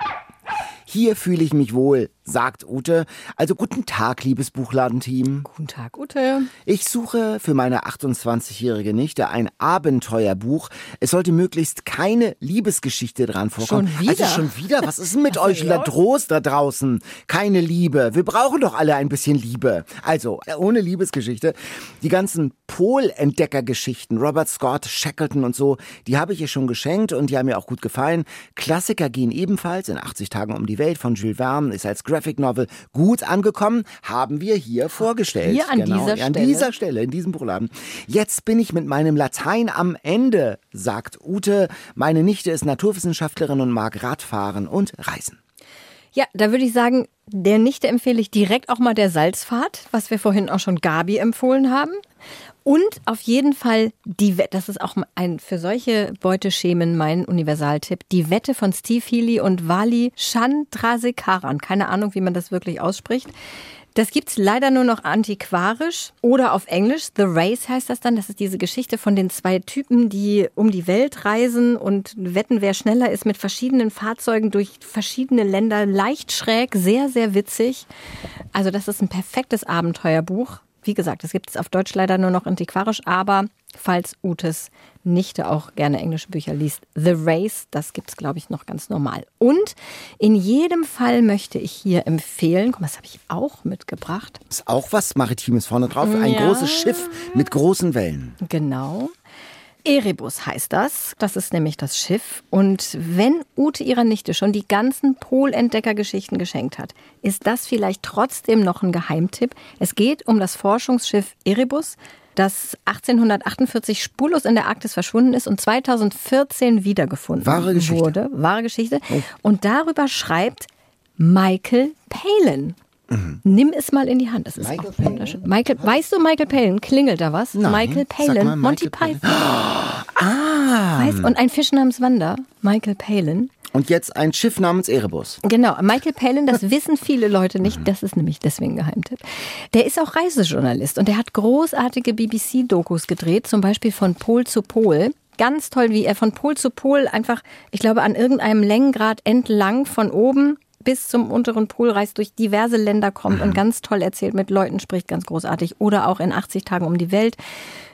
Hier fühle ich mich wohl, sagt Ute. Also guten Tag, liebes Buchladenteam. Guten Tag, Ute. Ich suche für meine 28-jährige Nichte ein Abenteuerbuch. Es sollte möglichst keine Liebesgeschichte dran vorkommen. Schon wieder? Also schon wieder? Was ist denn mit [laughs] euch da? Trost da draußen? Keine Liebe. Wir brauchen doch alle ein bisschen Liebe. Also, äh, ohne Liebesgeschichte. Die ganzen Pol-Entdecker-Geschichten, Robert Scott, Shackleton und so, die habe ich ihr schon geschenkt und die haben mir auch gut gefallen. Klassiker gehen ebenfalls in 80 Tagen um die Welt von Jules Verne, ist als Graphic Novel gut angekommen, haben wir hier vorgestellt. Hier an genau, dieser an Stelle. dieser Stelle, in diesem Buchladen. Jetzt bin ich mit meinem Latein am Ende, sagt Ute. Meine Nichte ist Naturwissenschaftlerin und mag Radfahren und Reisen. Ja, da würde ich sagen, der Nichte empfehle ich direkt auch mal der Salzfahrt, was wir vorhin auch schon Gabi empfohlen haben. Und auf jeden Fall die Wette, das ist auch ein für solche Beuteschemen mein Universaltipp, die Wette von Steve Healy und Wali Chandrasekaran. Keine Ahnung, wie man das wirklich ausspricht. Das gibt's leider nur noch antiquarisch oder auf Englisch. The Race heißt das dann. Das ist diese Geschichte von den zwei Typen, die um die Welt reisen und wetten, wer schneller ist mit verschiedenen Fahrzeugen durch verschiedene Länder. Leicht schräg, sehr, sehr witzig. Also das ist ein perfektes Abenteuerbuch. Wie gesagt, das gibt es auf Deutsch leider nur noch antiquarisch, aber falls Utes Nichte auch gerne englische Bücher liest, The Race, das gibt es, glaube ich, noch ganz normal. Und in jedem Fall möchte ich hier empfehlen, guck mal, das habe ich auch mitgebracht. Ist auch was Maritimes vorne drauf. Ein Ja. großes Schiff mit großen Wellen. Genau. Erebus heißt das. Das ist nämlich das Schiff. Und wenn Ute ihrer Nichte schon die ganzen Polentdeckergeschichten geschenkt hat, ist das vielleicht trotzdem noch ein Geheimtipp. Es geht um das Forschungsschiff Erebus, das 1848 spurlos in der Arktis verschwunden ist und 2014 wiedergefunden Wahre Geschichte. Oh. wurde. Wahre Geschichte. Und darüber schreibt Michael Palin. Nimm es mal in die Hand. Das ist Mhm. Michael auch wunderschön. Michael, weißt du Michael Palin? Klingelt da was? Nein. Michael Sag Palin, mal, Monty Michael Palin. Python. Ah. Weißt, und ein Fisch namens Wanda, Michael Palin. Und jetzt ein Schiff namens Erebus. Genau, Michael Palin, das [laughs] wissen viele Leute nicht, das ist nämlich deswegen ein Geheimtipp. Der ist auch Reisejournalist und der hat großartige BBC-Dokus gedreht, zum Beispiel von Pol zu Pol. Ganz toll, wie er von Pol zu Pol einfach, ich glaube, an irgendeinem Längengrad entlang von oben bis zum unteren Pol reist, durch diverse Länder kommt und ganz toll erzählt, mit Leuten spricht, ganz großartig. Oder auch in 80 Tagen um die Welt.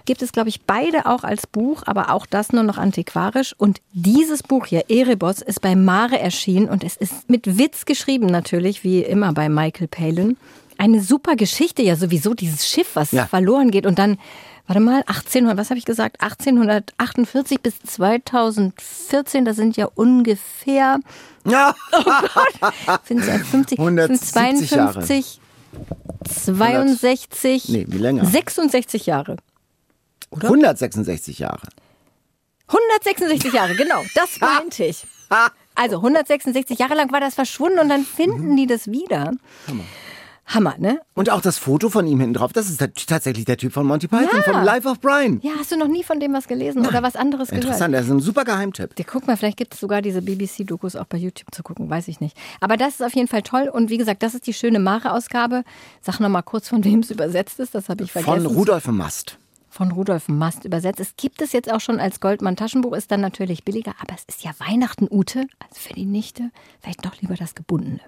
Gibt es, glaube ich, beide auch als Buch, aber auch das nur noch antiquarisch. Und dieses Buch hier, Erebos, ist bei Mare erschienen und es ist mit Witz geschrieben natürlich, wie immer bei Michael Palin. Eine super Geschichte, ja sowieso, dieses Schiff, was Ja. verloren geht und dann, warte mal, 1800, was habe ich gesagt? 1848 bis 2014, das sind ja ungefähr [laughs] Ja. sind es ja 50, 170 sind 52, 62, Nee, wie länger? 66 Jahre. 166 Jahre. 166 Jahre, genau, das [laughs] meinte ich. Also 166 Jahre lang war das verschwunden und dann finden die das wieder. Hammer. Hammer, ne? Und auch das Foto von ihm hinten drauf, das ist tatsächlich der Typ von Monty Python, Ja. vom Life of Brian. Ja, hast du noch nie von dem was gelesen oder was anderes gehört? Interessant, das ist ein super Geheimtipp. Ja, guck mal, vielleicht gibt es sogar diese BBC-Dokus auch bei YouTube zu gucken, weiß ich nicht. Aber das ist auf jeden Fall toll. Und wie gesagt, das ist die schöne Mare-Ausgabe. Sag noch mal kurz, von wem es übersetzt ist, das habe ich vergessen. Von Rudolf Mast. Von Rudolf Mast übersetzt. Es gibt es jetzt auch schon als Goldmann-Taschenbuch, ist dann natürlich billiger, aber es ist ja Weihnachten, Ute, also für die Nichte, vielleicht doch lieber das Gebundene.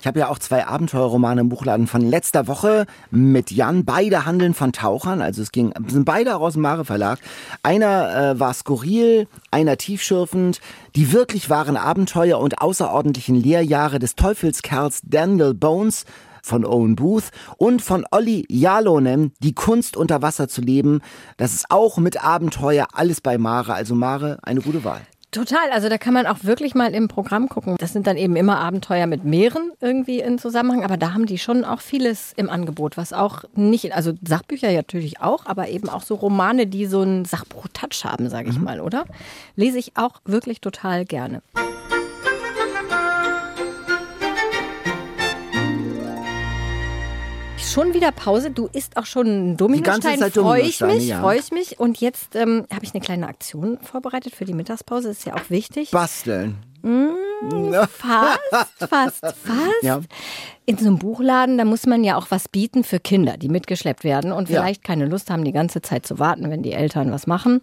Ich habe ja auch zwei Abenteuerromane im Buchladen von letzter Woche mit Jan. Beide handeln von Tauchern, also es ging, sind beide aus dem Mare Verlag. Einer äh, war skurril, einer tiefschürfend. Die wirklich wahren Abenteuer und außerordentlichen Lehrjahre des Teufelskerls Daniel Bones von Owen Booth und von Olli Jalonen, die Kunst unter Wasser zu leben. Das ist auch mit Abenteuer alles bei Mare. Also Mare, eine gute Wahl. Total, also da kann man auch wirklich mal im Programm gucken. Das sind dann eben immer Abenteuer mit Meeren irgendwie in Zusammenhang, aber da haben die schon auch vieles im Angebot, was auch nicht, also Sachbücher ja natürlich auch, aber eben auch so Romane, die so einen Sachbuch-Touch haben, sage ich mal, oder? Lese ich auch wirklich total gerne. Schon wieder Pause. Du isst auch schon Dominostein. Zeit Freue ich mich, ja. freue ich mich. Und jetzt ähm, habe ich eine kleine Aktion vorbereitet für die Mittagspause. Ist ja auch wichtig. Basteln. Fast, [laughs] fast, fast. Ja. In so einem Buchladen, da muss man ja auch was bieten für Kinder, die mitgeschleppt werden und Ja. vielleicht keine Lust haben, die ganze Zeit zu warten, wenn die Eltern was machen.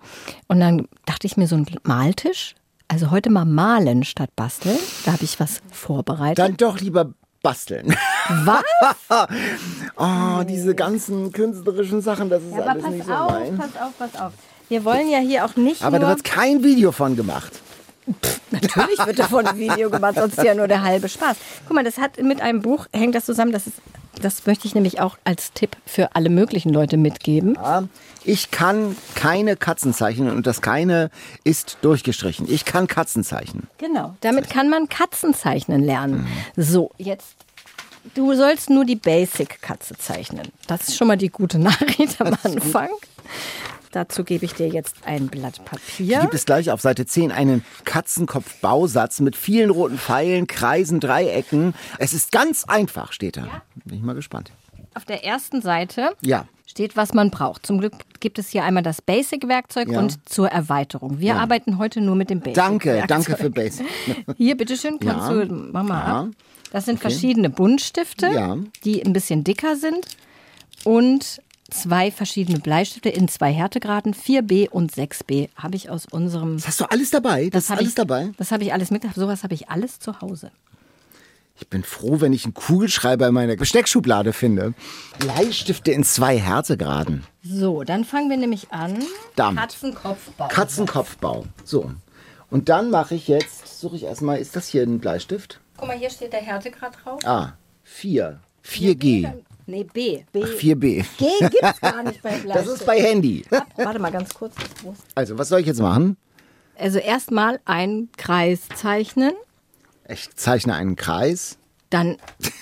Und dann dachte ich mir, so ein Maltisch, also heute mal malen statt basteln. Da habe ich was vorbereitet. Dann doch lieber basteln. was? [laughs] Oh, diese ganzen künstlerischen Sachen, das ist Aber alles pass nicht so auf, mein. pass auf, pass auf. Wir wollen ja hier auch nicht Aber da wird kein Video von gemacht. Natürlich wird davon ein Video gemacht, sonst ist ja nur der halbe Spaß. Guck mal, das hat mit einem Buch, hängt das zusammen, das ist, das möchte ich nämlich auch als Tipp für alle möglichen Leute mitgeben. Ja, Ich kann keine Katzen zeichnen und das keine ist durchgestrichen. Ich kann Katzen zeichnen. Genau, damit kann man Katzen zeichnen lernen. So, jetzt Du sollst nur die Basic-Katze zeichnen. Das ist schon mal die gute Nachricht am Anfang. Dazu gebe ich dir jetzt ein Blatt Papier. Hier gibt es gleich auf Seite 10 einen Katzenkopf-Bausatz mit vielen roten Pfeilen, Kreisen, Dreiecken. Es ist ganz einfach, steht da. Bin ich mal gespannt. Auf der ersten Seite Ja. steht, was man braucht. Zum Glück gibt es hier einmal das Basic-Werkzeug Ja. und zur Erweiterung. Wir arbeiten heute nur mit dem Danke, Basic-Werkzeug. danke für Basic. [laughs] Hier, bitteschön, kannst Ja. du, mach mal Ja. ab. Das sind verschiedene Buntstifte, Ja. die ein bisschen dicker sind und zwei verschiedene Bleistifte in zwei Härtegraden, 4B und 6B, habe ich aus unserem... Das hast du alles dabei? Das, ist hab alles ich, dabei? Das habe ich alles mit. Sowas habe ich alles zu Hause. Ich bin froh, wenn ich einen Kugelschreiber in meiner Besteckschublade finde. Bleistifte in zwei Härtegraden. So, dann fangen wir nämlich an. Damit. Katzenkopfbau. Katzenkopfbau. So. Und dann mache ich jetzt, suche ich erstmal, ist das hier ein Bleistift? Guck mal, hier steht der Härtegrad drauf. Ah, 4. 4G. Nee, B. B. Ach, 4B. G gibt's gar nicht bei Bleistift. [laughs] Das ist bei Handy. Warte mal ganz kurz. Also, was soll ich jetzt machen? Also erstmal einen Kreis zeichnen. Ich zeichne einen Kreis. Dann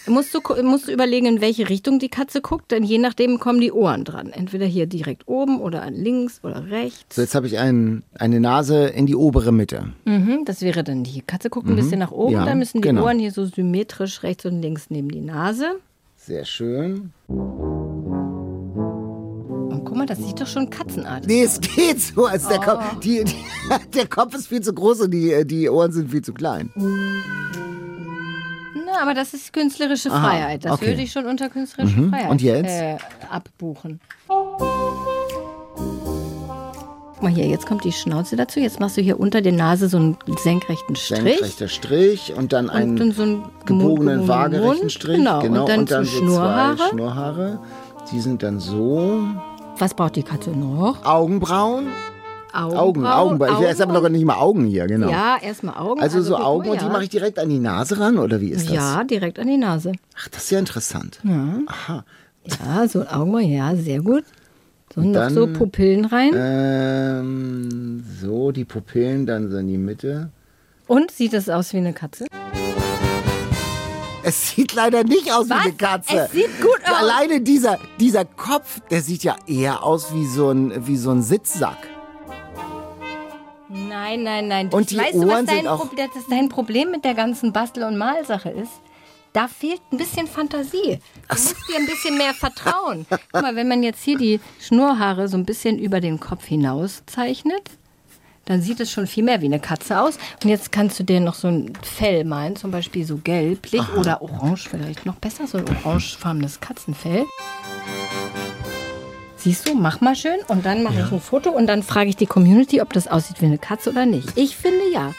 musst du, musst du überlegen, in welche Richtung die Katze guckt, denn je nachdem kommen die Ohren dran. Entweder hier direkt oben oder an links oder rechts. So, jetzt habe ich ein, eine Nase in die obere Mitte. Mhm, das wäre dann die Katze guckt ein bisschen nach oben, Ja, dann müssen die genau. Ohren hier so symmetrisch rechts und links neben die Nase. Sehr schön. Und guck mal, das sieht doch schon katzenartig Nee, es geht so. Also der, Oh. Kopf, die, die, [laughs] der Kopf ist viel zu groß und die, die Ohren sind viel zu klein. Na, aber das ist künstlerische Aha, Freiheit. Das okay. würde ich schon unter künstlerische Freiheit Und jetzt? Äh, abbuchen. Guck mal hier, jetzt kommt die Schnauze dazu. Jetzt machst du hier unter der Nase so einen senkrechten Strich. Senkrechter Strich und dann Und einen dann so einen gebogenen, waagerechten Mund. Strich. Genau, und dann zu so Schnurhaare. zwei Schnurhaare. Die sind dann so. Was braucht die Katze noch? Augenbrauen. Augenbrauen. Augen, Augenbrauen. Ich will jetzt aber noch nicht mal Augen hier, genau. Ja, erstmal Augen. Also, so guck Augen und die ja. mache ich direkt an die Nase ran oder wie ist das? Ja, direkt an die Nase. Ach, das ist ja interessant. Aha. Ja, so ein Augenbrauen, ja, sehr gut. So, noch dann, so Pupillen rein. Ähm, so, die Pupillen dann so in die Mitte. Und sieht es aus wie eine Katze? Es sieht leider nicht aus Was? wie eine Katze. Es sieht gut aus. Alleine dieser, dieser Kopf, der sieht ja eher aus wie so ein, wie so ein Sitzsack. Nein, nein, nein. Und die weißt du, was Ohren dein, sind auch- Pro- das dein Problem mit der ganzen Bastel- und Malsache ist? Da fehlt ein bisschen Fantasie. Du musst dir ein bisschen mehr vertrauen. Guck mal, wenn man jetzt hier die Schnurrhaare so ein bisschen über den Kopf hinaus zeichnet, dann sieht es schon viel mehr wie eine Katze aus. Und jetzt kannst du dir noch so ein Fell malen, zum Beispiel so gelblich oder orange vielleicht noch besser, so ein orangefarbenes Katzenfell. Siehst du, mach mal schön und dann mache ich ein Foto und dann frage ich die Community, ob das aussieht wie eine Katze oder nicht. Ich finde ja.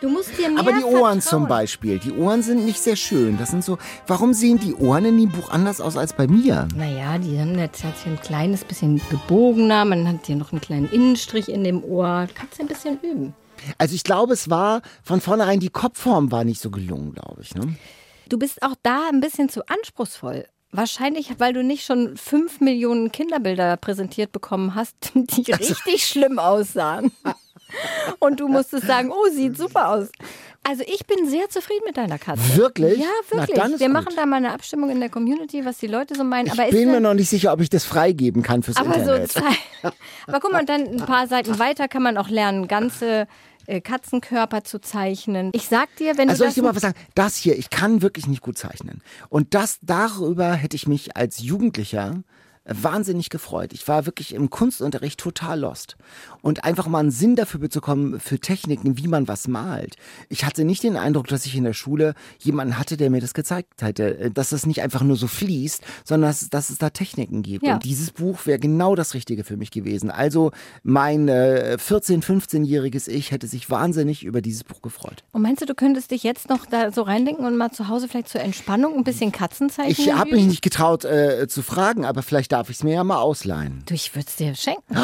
Du musst dir mehr Aber die Ohren vertrauen. zum Beispiel, die Ohren sind nicht sehr schön. Das sind so, warum sehen die Ohren in dem Buch anders aus als bei mir? Naja, die haben jetzt hat hier ein kleines bisschen gebogener, man hat hier noch einen kleinen Innenstrich in dem Ohr. Kannst du ein bisschen üben. Also ich glaube, es war von vornherein, die Kopfform war nicht so gelungen, glaube ich. Ne? Du bist auch da ein bisschen zu anspruchsvoll. Wahrscheinlich, weil du nicht schon fünf Millionen Kinderbilder präsentiert bekommen hast, [laughs] die richtig schlimm aussahen. [laughs] Und du musstest sagen, oh, sieht super aus. Also ich bin sehr zufrieden mit deiner Katze. Wirklich? Ja, Na, wirklich. ist Wir gut. machen da mal eine Abstimmung in der Community, was die Leute so meinen. Ich aber bin ist mir noch nicht sicher, ob ich das freigeben kann fürs aber so Internet. [laughs] zwei. Aber guck mal, dann ein paar Seiten weiter kann man auch lernen, ganze äh, Katzenkörper zu zeichnen. Ich sag dir, wenn Also du soll das ich dir mal was sagen? Das hier, ich kann wirklich nicht gut zeichnen. Und das darüber hätte ich mich als Jugendlicher wahnsinnig gefreut. Ich war wirklich im Kunstunterricht total lost. Und einfach mal einen Sinn dafür bekommen, für Techniken, wie man was malt. Ich hatte nicht den Eindruck, dass ich in der Schule jemanden hatte, der mir das gezeigt hätte. äh, Dass das nicht einfach nur so fließt, sondern dass, dass es da Techniken gibt. Ja. Und dieses Buch wäre genau das Richtige für mich gewesen. Also mein äh, 14-, 15-jähriges Ich hätte sich wahnsinnig über dieses Buch gefreut. Und meinst du, du könntest dich jetzt noch da so reindenken und mal zu Hause vielleicht zur Entspannung ein bisschen Katzenzeichen Ich habe mich nicht getraut äh, zu fragen, aber vielleicht darf ich es mir ja mal ausleihen. Du, ich würde es dir schenken.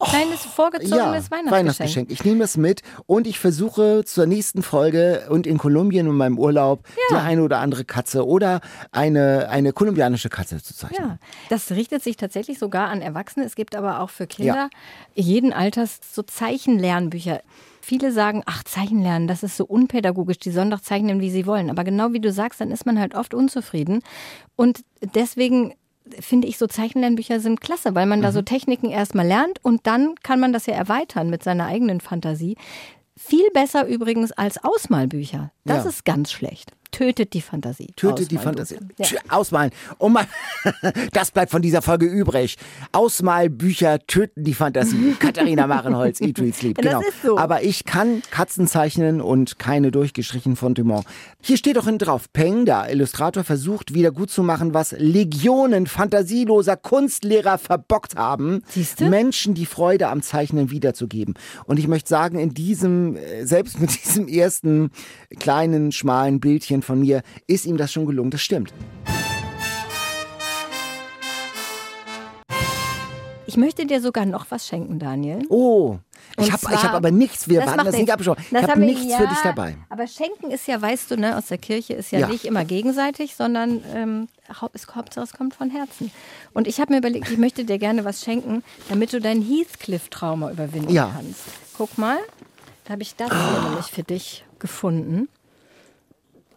Kleines vorgezogenes Ja, Weihnachtsgeschenk. Weihnachtsgeschenk. Ich nehme es mit und ich versuche zur nächsten Folge und in Kolumbien in meinem Urlaub die eine oder andere Katze oder eine, eine kolumbianische Katze zu zeichnen. Ja, das richtet sich tatsächlich sogar an Erwachsene. Es gibt aber auch für Kinder jeden Alters so Zeichenlernbücher. viele sagen, ach, Zeichen lernen, das ist so unpädagogisch, die sollen doch zeichnen, wie sie wollen. Aber genau wie du sagst, dann ist man halt oft unzufrieden. Und deswegen finde ich, so Zeichenlernbücher sind klasse, weil man da so Techniken erstmal lernt und dann kann man das ja erweitern mit seiner eigenen Fantasie. Viel besser übrigens als Ausmalbücher. Das Ja. ist ganz schlecht. Tötet die Fantasie. Tötet die Ausmalbücher. Fantasie. Ja. Ausmalen. Oh Mann, [laughs] das bleibt von dieser Folge übrig. Ausmalbücher töten die Fantasie. [laughs] Katharina Marenholz, Eat, Read, Sleep. Ja, das Genau. ist so. Aber ich kann Katzen zeichnen und keine durchgestrichenen Fondement. Hier steht doch hinten drauf, Peng, der Illustrator, versucht wieder gut zu machen, was Legionen fantasieloser Kunstlehrer verbockt haben. Siehste? Menschen die Freude am Zeichnen wiederzugeben. Und ich möchte sagen, in diesem, äh, selbst mit [laughs] diesem ersten kleinen, schmalen Bildchen von mir, ist ihm das schon gelungen. Das stimmt. Ich möchte dir sogar noch was schenken, Daniel. Oh, ich habe hab aber nichts, wir macht das nicht abgesprochen. Ich habe nichts ja, für dich dabei. Aber Schenken ist ja, weißt du, ne, aus der Kirche ist ja, Ja. nicht immer gegenseitig, sondern ähm, es, Hauptsache es kommt von Herzen. Und ich habe mir überlegt, ich möchte dir gerne was schenken, damit du dein Heathcliff-Trauma überwinden Ja. kannst. Guck mal, da habe ich das hier nämlich für dich gefunden.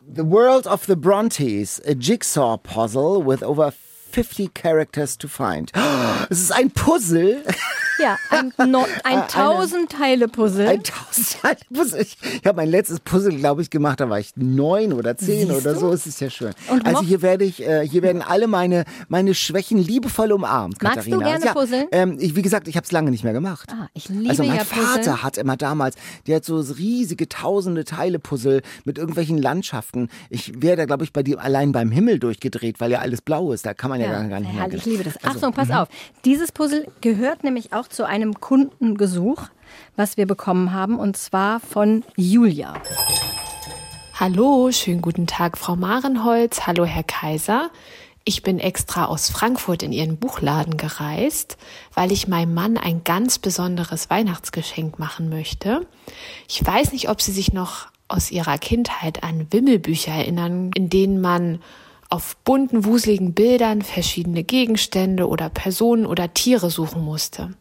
The World of the Brontes, a jigsaw puzzle with over 50 characters to find. [gasps] Es ist ein Puzzle. [laughs] Ja, ein, no, [laughs] ein Tausend-Teile-Puzzle. Ein Tausend-Puzzle. Ich, ich habe mein letztes Puzzle, glaube ich, gemacht, da war ich neun oder zehn Siehst oder du? so. Es ist ja schön. Und also hier werde ich, äh, hier werden alle meine, meine Schwächen liebevoll umarmt, Magst du Katharina. gerne ja, puzzeln? Ähm, ich, wie gesagt, ich habe es lange nicht mehr gemacht. Ah, ich liebe also mein ja Vater Puzzeln. hat immer damals, der hat so riesige tausende Teile Puzzle mit irgendwelchen Landschaften. Ich wäre da, glaube ich, bei dir allein beim Himmel durchgedreht, weil ja alles blau ist. Da kann man ja, gar, gar nicht mehr. herrlich, ich liebe das. Also, Achtung, pass auf. Dieses Puzzle gehört nämlich auch zu einem Kundengesuch, was wir bekommen haben, und zwar von Julia. Hallo, schönen guten Tag, Frau Marenholz. Hallo, Herr Kaiser. Ich bin extra aus Frankfurt in Ihren Buchladen gereist, weil ich meinem Mann ein ganz besonderes Weihnachtsgeschenk machen möchte. Ich weiß nicht, ob Sie sich noch aus Ihrer Kindheit an Wimmelbücher erinnern, in denen man auf bunten, wuseligen Bildern verschiedene Gegenstände oder Personen oder Tiere suchen musste.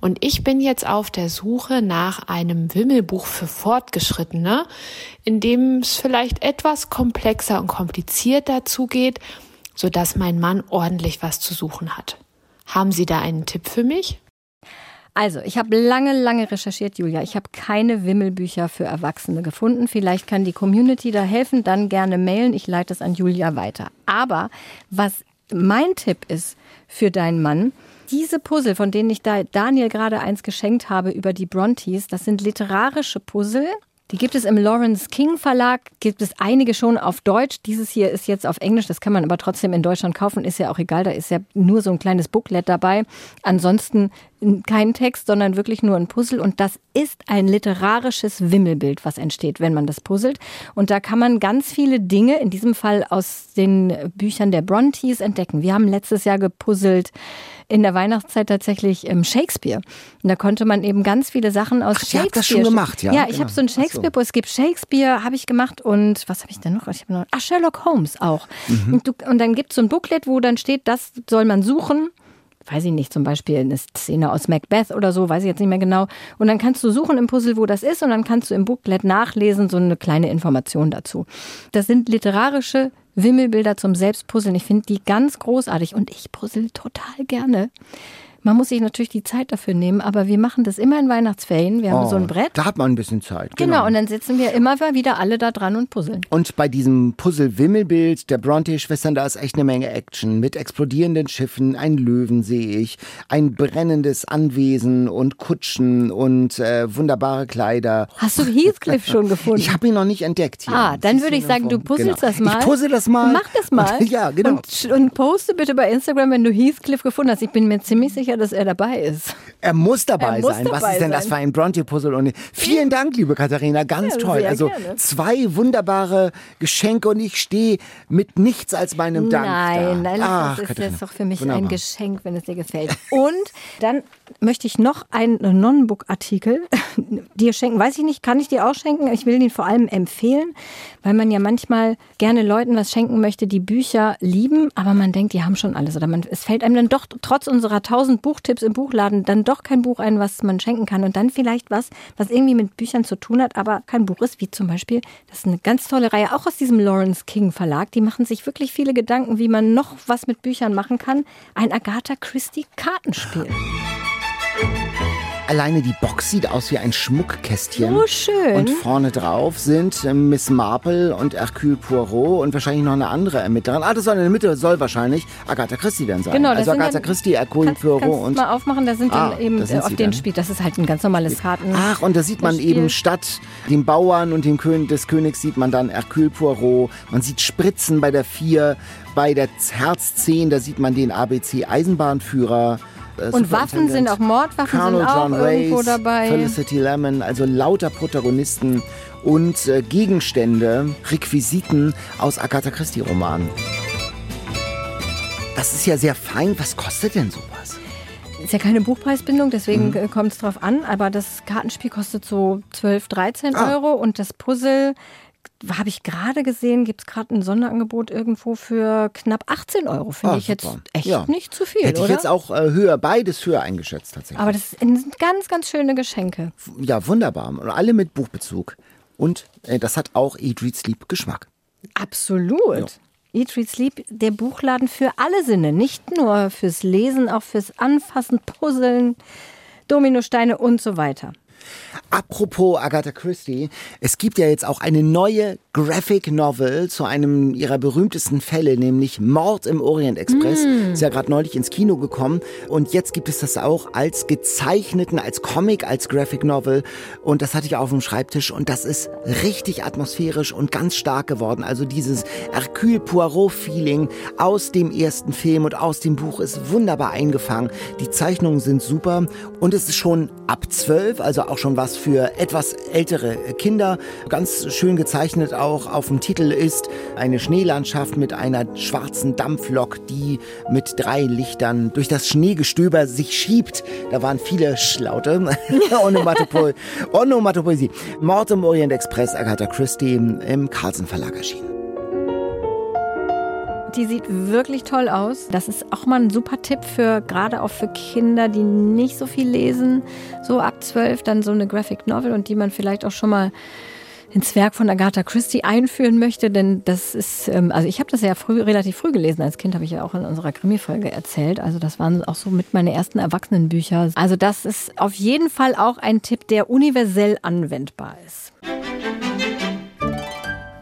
Und ich bin jetzt auf der Suche nach einem Wimmelbuch für Fortgeschrittene, in dem es vielleicht etwas komplexer und komplizierter zugeht, sodass mein Mann ordentlich was zu suchen hat. Haben Sie da einen Tipp für mich? Also, ich habe lange, lange recherchiert, Julia. Ich habe keine Wimmelbücher für Erwachsene gefunden. Vielleicht kann die Community da helfen, dann gerne mailen. Ich leite es an Julia weiter. Aber was mein Tipp ist für deinen Mann, diese Puzzle, von denen ich da Daniel gerade eins geschenkt habe über die Brontes, das sind literarische Puzzle. Die gibt es im Lawrence King Verlag, gibt es einige schon auf Deutsch. Dieses hier ist jetzt auf Englisch, das kann man aber trotzdem in Deutschland kaufen, ist ja auch egal, da ist ja nur so ein kleines Booklet dabei. Ansonsten kein Text, sondern wirklich nur ein Puzzle. Und das ist ein literarisches Wimmelbild, was entsteht, wenn man das puzzelt. Und da kann man ganz viele Dinge, in diesem Fall aus den Büchern der Brontes, entdecken. Wir haben letztes Jahr gepuzzelt in der Weihnachtszeit tatsächlich ähm, Shakespeare. Und da konnte man eben ganz viele Sachen aus Ach, Shakespeare. habt das schon gemacht, ja? Ja, ich Genau. habe so ein Ach so. Shakespeare, es gibt Shakespeare, habe ich gemacht und was habe ich denn noch? Ich noch ah, Sherlock Holmes auch. Mhm. Und, du, und dann gibt es so ein Booklet, wo dann steht, das soll man suchen. Weiß ich nicht, zum Beispiel eine Szene aus Macbeth oder so, weiß ich jetzt nicht mehr genau. Und dann kannst du suchen im Puzzle, wo das ist, und dann kannst du im Booklet nachlesen, so eine kleine Information dazu. Das sind literarische Wimmelbilder zum Selbstpuzzeln. Ich finde die ganz großartig und ich puzzle total gerne. Man muss sich natürlich die Zeit dafür nehmen, aber wir machen das immer in Weihnachtsferien. Wir haben Oh, so ein Brett. Da hat man ein bisschen Zeit. Genau. und dann sitzen wir immer wieder alle da dran und puzzeln. Und bei diesem Puzzle-Wimmelbild der Bronte-Schwestern, da ist echt eine Menge Action. Mit explodierenden Schiffen, ein Löwen sehe ich, ein brennendes Anwesen und Kutschen und äh, wunderbare Kleider. Hast du Heathcliff schon [laughs] gefunden? Ich habe ihn noch nicht entdeckt hier. Ah, dann würde ich sagen, du puzzelst genau. das mal. Ich puzzle das mal. Mach das mal. Und, [laughs] ja, genau. Und, und poste bitte bei Instagram, wenn du Heathcliff gefunden hast. Ich bin mir ziemlich sicher, dass er dabei ist. Er muss dabei Er muss sein. Was dabei ist denn das sein. für ein Bronte-Puzzle? Und vielen Dank, liebe Katharina, ganz Ja, toll. Also gerne. zwei wunderbare Geschenke und ich stehe mit nichts als meinem Dank da. Nein, nein, Ach, das ist Katharina. jetzt doch für mich Wunderbar. ein Geschenk, wenn es dir gefällt. Und dann möchte ich noch einen Non-Book-Artikel [laughs] dir schenken. Weiß ich nicht, kann ich dir auch schenken? Ich will den vor allem empfehlen, weil man ja manchmal gerne Leuten was schenken möchte, die Bücher lieben, aber man denkt, die haben schon alles. Oder man, es fällt einem dann doch trotz unserer tausend Buchtipps im Buchladen dann doch kein Buch ein, was man schenken kann. Und dann vielleicht was, was irgendwie mit Büchern zu tun hat, aber kein Buch ist, wie zum Beispiel, das ist eine ganz tolle Reihe, auch aus diesem Lawrence King Verlag. Die machen sich wirklich viele Gedanken, wie man noch was mit Büchern machen kann. Ein Agatha Christie Kartenspiel. Alleine die Box sieht aus wie ein Schmuckkästchen. So schön. Und vorne drauf sind äh, Miss Marple und Hercule Poirot und wahrscheinlich noch eine andere Ermittlerin. Ah, das soll in der Mitte soll wahrscheinlich Agatha Christie dann sein. Genau, das also Agatha dann- Christie, Hercule Kannst, Poirot kannst und mal aufmachen, da sind Ah, dann eben sind äh, auf den dann. Spiel. Das ist halt ein ganz normales Karten. Ach, und da sieht man Spiel. eben statt dem Bauern und dem König des Königs sieht man dann Hercule Poirot. Man sieht Spritzen bei der 4, bei der Herz 10, da sieht man den ABC Eisenbahnführer. Äh, Und Waffen sind auch Mordwaffen Colonel sind auch John irgendwo Race, dabei. Felicity Lemon, also lauter Protagonisten und äh, Gegenstände, Requisiten aus Agatha Christie Romanen. Das ist ja sehr fein. Was kostet denn sowas? Ist ja keine Buchpreisbindung, deswegen Mhm. äh, kommt es drauf an. Aber das Kartenspiel kostet so 12, 13 Ah. Euro und das Puzzle habe ich gerade gesehen, gibt es gerade ein Sonderangebot irgendwo für knapp 18 Euro. Finde Ah, ich jetzt echt Ja. nicht zu viel, Hätte ich oder? jetzt auch äh, höher, beides höher eingeschätzt tatsächlich. Aber das sind ganz, ganz schöne Geschenke. ja, wunderbar. Und alle mit Buchbezug. Und äh, das hat auch Eat, Read, Sleep Geschmack. Absolut. Eat, Read, Sleep, der Buchladen für alle Sinne. Nicht nur fürs Lesen, auch fürs Anfassen, Puzzeln, Dominosteine und so weiter. Apropos Agatha Christie, es gibt ja jetzt auch eine neue Graphic Novel zu einem ihrer berühmtesten Fälle, nämlich Mord im Orient Express. Ist ja gerade neulich ins Kino gekommen und jetzt gibt es das auch als gezeichneten, als Comic, als Graphic Novel und das hatte ich auf dem Schreibtisch und das ist richtig atmosphärisch und ganz stark geworden. Also dieses Hercule Poirot Feeling aus dem ersten Film und aus dem Buch ist wunderbar eingefangen. Die Zeichnungen sind super und es ist schon ab 12, also auch schon was für etwas ältere Kinder. Ganz schön gezeichnet auch auf dem Titel ist eine Schneelandschaft mit einer schwarzen Dampflok, die mit drei Lichtern durch das Schneegestöber sich schiebt. Da waren viele Schlaute. [laughs] Onomatopoe- Onomatopoesie. Mord im Orient Express, Agatha Christie im Carlsen Verlag erschienen. Die sieht wirklich toll aus. Das ist auch mal ein super Tipp für gerade auch für Kinder, die nicht so viel lesen. So ab zwölf dann so eine Graphic Novel und die man vielleicht auch schon mal ins Werk von Agatha Christie einführen möchte, denn das ist, ähm, also ich habe das ja früh, relativ früh gelesen. Als Kind habe ich ja auch in unserer Krimi-Folge erzählt. Also das waren auch so mit meine ersten Erwachsenenbücher. Also das ist auf jeden Fall auch ein Tipp, der universell anwendbar ist.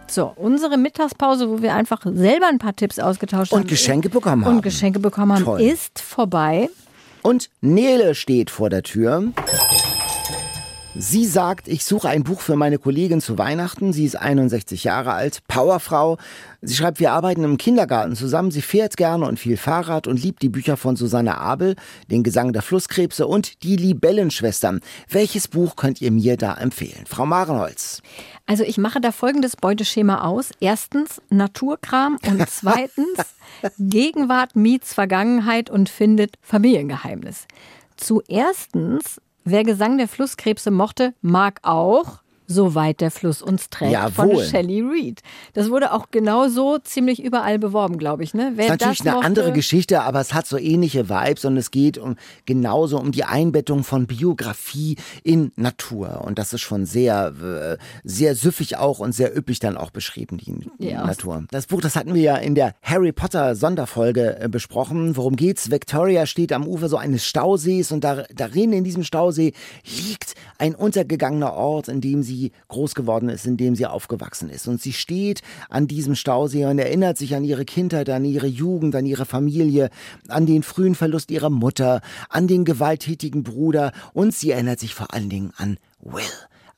So, unsere Mittagspause, wo wir einfach selber ein paar Tipps ausgetauscht haben. Und Geschenke bekommen haben. Und Geschenke bekommen haben, Toll. ist vorbei. Und Nele steht vor der Tür. Sie sagt, ich suche ein Buch für meine Kollegin zu Weihnachten. Sie ist 61 Jahre alt, Powerfrau. Sie schreibt, wir arbeiten im Kindergarten zusammen. Sie fährt gerne und viel Fahrrad und liebt die Bücher von Susanne Abel, den Gesang der Flusskrebse und die Libellenschwestern. Welches Buch könnt ihr mir da empfehlen? Frau Marenholz. Also ich mache da folgendes Beuteschema aus. Erstens Naturkram und [laughs] zweitens Gegenwart meets Vergangenheit und findet Familiengeheimnis. Zuerstens, wer Gesang der Flusskrebse mochte, mag auch Soweit der Fluss uns trägt von Jawohl. Shelley Reed. Das wurde auch genauso ziemlich überall beworben, glaube ich. Ne? Wer ist natürlich das eine mochte, andere Geschichte, aber es hat so ähnliche Vibes und es geht um genauso um die Einbettung von Biografie in Natur und das ist schon sehr sehr süffig auch und sehr üppig dann auch beschrieben die Ja. Natur. Das Buch, das hatten wir ja in der Harry Potter Sonderfolge äh, besprochen. Worum geht's? Victoria steht am Ufer so eines Stausees und da, darin in diesem Stausee liegt ein untergegangener Ort, in dem sie groß geworden ist, in dem sie aufgewachsen ist. Und sie steht an diesem Stausee und erinnert sich an ihre Kindheit, an ihre Jugend, an ihre Familie, an den frühen Verlust ihrer Mutter, an den gewalttätigen Bruder und sie erinnert sich vor allen Dingen an Will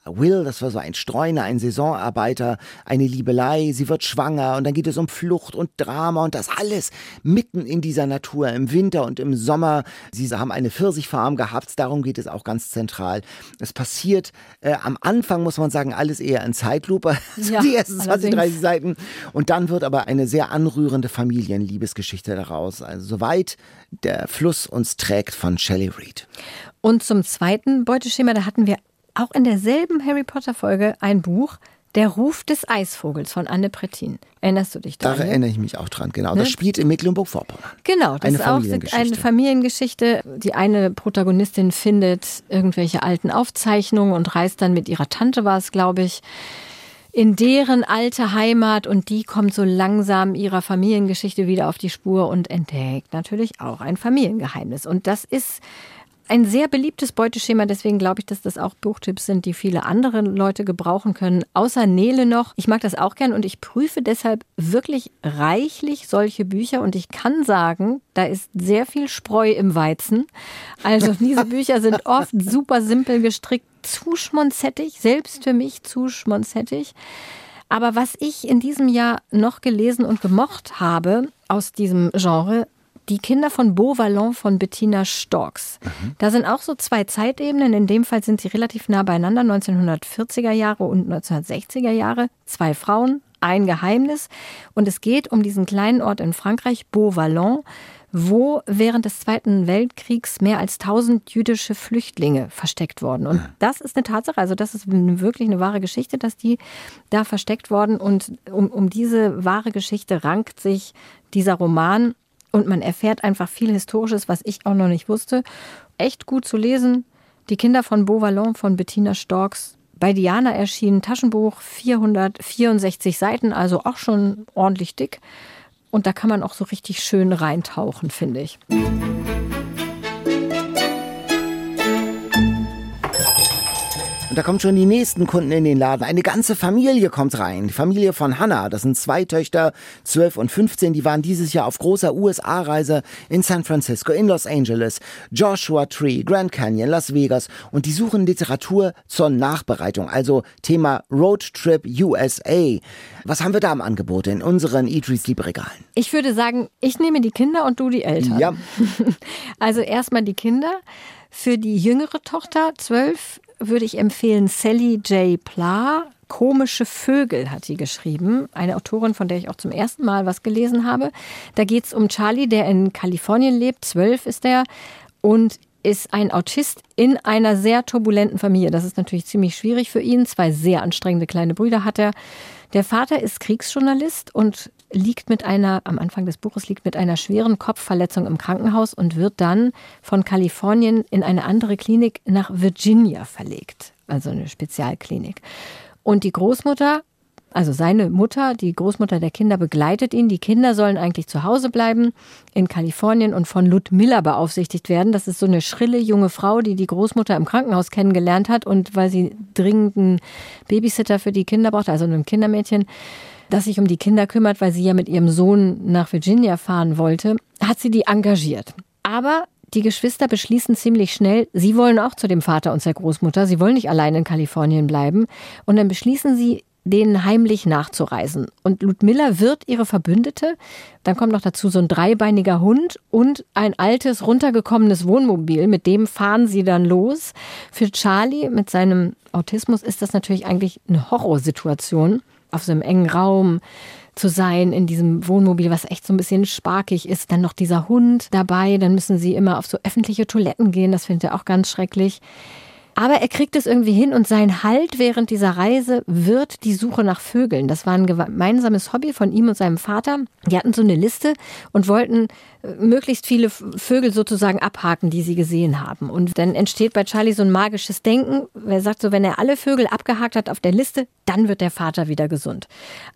Will, das war so ein Streuner, ein Saisonarbeiter, eine Liebelei, sie wird schwanger und dann geht es um Flucht und Drama und das alles mitten in dieser Natur, im Winter und im Sommer. Sie haben eine Pfirsichfarm gehabt, darum geht es auch ganz zentral. Es passiert äh, am Anfang, muss man sagen, alles eher in Zeitlupe, [laughs] ja, die ersten 20, 30 Seiten. Und dann wird aber eine sehr anrührende Familienliebesgeschichte daraus. Also soweit der Fluss uns trägt von Shelley Reed. Und zum zweiten Beuteschema, da hatten wir auch in derselben Harry Potter Folge ein Buch, Der Ruf des Eisvogels von Anne Prettin. Erinnerst du dich daran? Da erinnere ich mich auch dran, genau. Ne? Das spielt in Mecklenburg-Vorpommern. Genau, das eine ist auch eine Familiengeschichte. Die eine Protagonistin findet irgendwelche alten Aufzeichnungen und reist dann mit ihrer Tante, war es, glaube ich, in deren alte Heimat und die kommt so langsam ihrer Familiengeschichte wieder auf die Spur und entdeckt natürlich auch ein Familiengeheimnis. Und das ist ein sehr beliebtes Beuteschema, deswegen glaube ich, dass das auch Buchtipps sind, die viele andere Leute gebrauchen können. Außer Nele noch. Ich mag das auch gern und ich prüfe deshalb wirklich reichlich solche Bücher und ich kann sagen, da ist sehr viel Spreu im Weizen. Also [laughs] diese Bücher sind oft super simpel gestrickt, zu schmonzettig, selbst für mich zu schmonzettig. Aber was ich in diesem Jahr noch gelesen und gemocht habe aus diesem Genre, die Kinder von Beauvalon von Bettina Storks. Mhm. Da sind auch so zwei Zeitebenen. In dem Fall sind sie relativ nah beieinander, 1940er Jahre und 1960er Jahre. Zwei Frauen, ein Geheimnis. Und es geht um diesen kleinen Ort in Frankreich, Beauvalon, wo während des Zweiten Weltkriegs mehr als 1000 jüdische Flüchtlinge versteckt wurden. Und das ist eine Tatsache, also das ist wirklich eine wahre Geschichte, dass die da versteckt wurden. Und um, um diese wahre Geschichte rankt sich dieser Roman und man erfährt einfach viel Historisches, was ich auch noch nicht wusste. Echt gut zu lesen. Die Kinder von Beauvalon von Bettina Storks. Bei Diana erschien Taschenbuch, 464 Seiten, also auch schon ordentlich dick. Und da kann man auch so richtig schön reintauchen, finde ich. Und da kommen schon die nächsten Kunden in den Laden. Eine ganze Familie kommt rein. Die Familie von Hannah. Das sind zwei Töchter, 12 und 15. Die waren dieses Jahr auf großer USA-Reise in San Francisco, in Los Angeles, Joshua Tree, Grand Canyon, Las Vegas. Und die suchen Literatur zur Nachbereitung. Also Thema Road Trip USA. Was haben wir da im Angebot in unseren Eat, Sleep Regalen? Ich würde sagen, ich nehme die Kinder und du die Eltern. Ja. [laughs] Also erstmal die Kinder. Für die jüngere Tochter, 12, würde ich empfehlen Sally J. Pla. Komische Vögel hat sie geschrieben. Eine Autorin, von der ich auch zum ersten Mal was gelesen habe. Da geht es um Charlie, der in Kalifornien lebt. Zwölf ist er. Und ist ein Autist in einer sehr turbulenten Familie. Das ist natürlich ziemlich schwierig für ihn. Zwei sehr anstrengende kleine Brüder hat er. Der Vater ist Kriegsjournalist und liegt mit einer, am Anfang des Buches liegt mit einer schweren Kopfverletzung im Krankenhaus und wird dann von Kalifornien in eine andere Klinik nach Virginia verlegt. Also eine Spezialklinik. Und die Großmutter also seine Mutter, die Großmutter der Kinder, begleitet ihn. Die Kinder sollen eigentlich zu Hause bleiben in Kalifornien und von Ludmilla beaufsichtigt werden. Das ist so eine schrille junge Frau, die die Großmutter im Krankenhaus kennengelernt hat und weil sie dringend einen Babysitter für die Kinder braucht, also ein Kindermädchen, das sich um die Kinder kümmert, weil sie ja mit ihrem Sohn nach Virginia fahren wollte, hat sie die engagiert. Aber die Geschwister beschließen ziemlich schnell, sie wollen auch zu dem Vater und der Großmutter, sie wollen nicht allein in Kalifornien bleiben. Und dann beschließen sie, denen heimlich nachzureisen. Und Ludmilla wird ihre Verbündete. Dann kommt noch dazu so ein dreibeiniger Hund und ein altes, runtergekommenes Wohnmobil. Mit dem fahren sie dann los. Für Charlie mit seinem Autismus ist das natürlich eigentlich eine Horrorsituation. Auf so einem engen Raum zu sein in diesem Wohnmobil, was echt so ein bisschen sparkig ist. Dann noch dieser Hund dabei. Dann müssen sie immer auf so öffentliche Toiletten gehen. Das findet er auch ganz schrecklich. Aber er kriegt es irgendwie hin und sein Halt während dieser Reise wird die Suche nach Vögeln. Das war ein gemeinsames Hobby von ihm und seinem Vater. Die hatten so eine Liste und wollten möglichst viele Vögel sozusagen abhaken, die sie gesehen haben. Und dann entsteht bei Charlie so ein magisches Denken. Er sagt so, wenn er alle Vögel abgehakt hat auf der Liste, dann wird der Vater wieder gesund.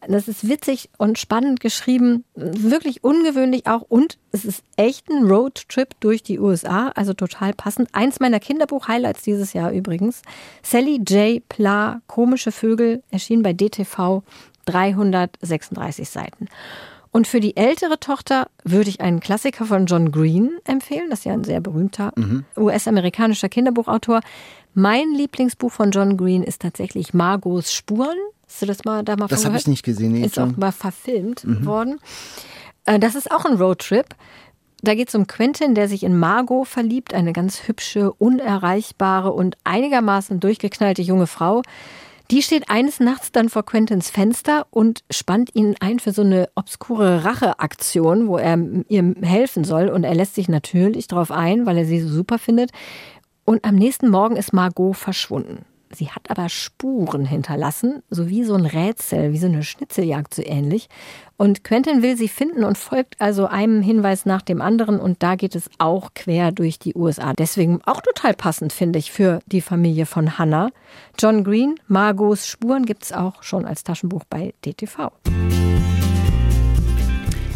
Das ist witzig und spannend geschrieben, wirklich ungewöhnlich auch und es ist echt ein Roadtrip durch die USA, also total passend. Eins meiner Kinderbuch-Highlights dieses Jahr übrigens. Sally J. Pla, Komische Vögel, erschien bei DTV, 336 Seiten. Und für die ältere Tochter würde ich einen Klassiker von John Green empfehlen. Das ist ja ein sehr berühmter mhm. US-amerikanischer Kinderbuchautor. Mein Lieblingsbuch von John Green ist tatsächlich Margos Spuren. Hast du das mal da mal Das habe ich nicht gesehen. Nee, Ist auch mal verfilmt worden. Äh, Das ist auch ein Roadtrip. Da geht es um Quentin, der sich in Margot verliebt, eine ganz hübsche, unerreichbare und einigermaßen durchgeknallte junge Frau. Die steht eines Nachts dann vor Quentins Fenster und spannt ihn ein für so eine obskure Racheaktion, wo er ihr helfen soll. Und er lässt sich natürlich darauf ein, weil er sie so super findet. Und am nächsten Morgen ist Margot verschwunden. Sie hat aber Spuren hinterlassen, so wie so ein Rätsel, wie so eine Schnitzeljagd so ähnlich. Und Quentin will sie finden und folgt also einem Hinweis nach dem anderen und da geht es auch quer durch die USA. Deswegen auch total passend, finde ich, für die Familie von Hannah. John Green, Margos Spuren gibt es auch schon als Taschenbuch bei DTV.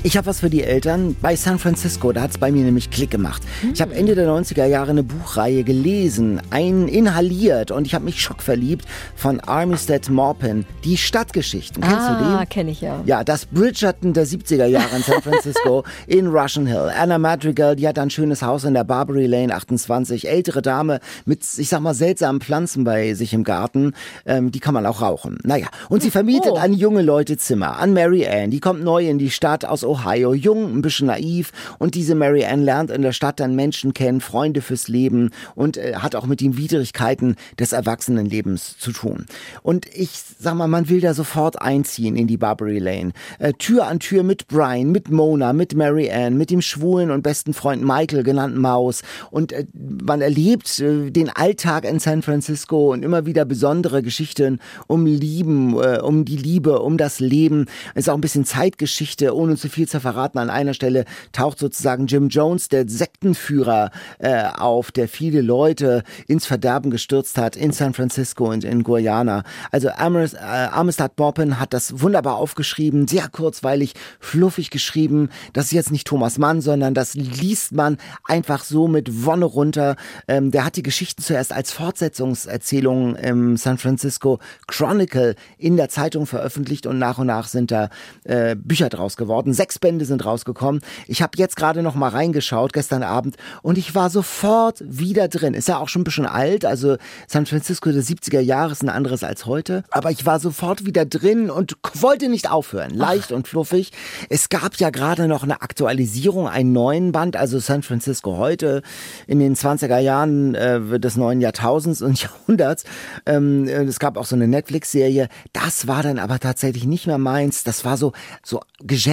Ich habe was für die Eltern. Bei San Francisco, da hat's bei mir nämlich Klick gemacht. Ich habe Ende der 90er Jahre eine Buchreihe gelesen, ein inhaliert und ich habe mich schockverliebt von Armistead Maupin. Die Stadtgeschichten. Kennst du ah, den? kenne ich ja. Ja, das Bridgerton der 70er Jahre in San Francisco [laughs] in Russian Hill. Anna Madrigal, die hat ein schönes Haus in der Barbary Lane 28. Ältere Dame mit, ich sag mal, seltsamen Pflanzen bei sich im Garten. Ähm, die kann man auch rauchen. Naja, und sie vermietet Oh. an junge Leute Zimmer. An Mary Ann. Die kommt neu in die Stadt aus Ohio. Jung, ein bisschen naiv. Und diese Mary Ann lernt in der Stadt dann Menschen kennen, Freunde fürs Leben und äh, hat auch mit den Widrigkeiten des Erwachsenenlebens zu tun. Und ich sag mal, man will da sofort einziehen in die Barbary Lane. Äh, Tür an Tür mit Brian, mit Mona, mit Mary Ann, mit dem schwulen und besten Freund Michael, genannt Maus. Und äh, man erlebt äh, den Alltag in San Francisco und immer wieder besondere Geschichten um Lieben, äh, um die Liebe, um das Leben. Es ist auch ein bisschen Zeitgeschichte, ohne zu viel zu verraten. An einer Stelle taucht sozusagen Jim Jones, der Sektenführer, äh, auf, der viele Leute ins Verderben gestürzt hat in San Francisco und in Guyana. Also Amherst, äh, Amistad Maupin hat das wunderbar aufgeschrieben, sehr kurzweilig, fluffig geschrieben. Das ist jetzt nicht Thomas Mann, sondern das liest man einfach so mit Wonne runter. Ähm, der hat die Geschichten zuerst als Fortsetzungserzählung im San Francisco Chronicle in der Zeitung veröffentlicht und nach und nach sind da äh, Bücher draus geworden. Sechs Bände sind rausgekommen. Ich habe jetzt gerade noch mal reingeschaut gestern Abend und ich war sofort wieder drin. Ist ja auch schon ein bisschen alt, also San Francisco der 70er Jahre ist ein anderes als heute, aber ich war sofort wieder drin und wollte nicht aufhören. Leicht und fluffig. Es gab ja gerade noch eine Aktualisierung, einen neuen Band, also San Francisco heute in den 20er Jahren äh, des neuen Jahrtausends und [laughs] Jahrhunderts. Ähm, äh, es gab auch so eine Netflix-Serie. Das war dann aber tatsächlich nicht mehr meins. Das war so, so gesell-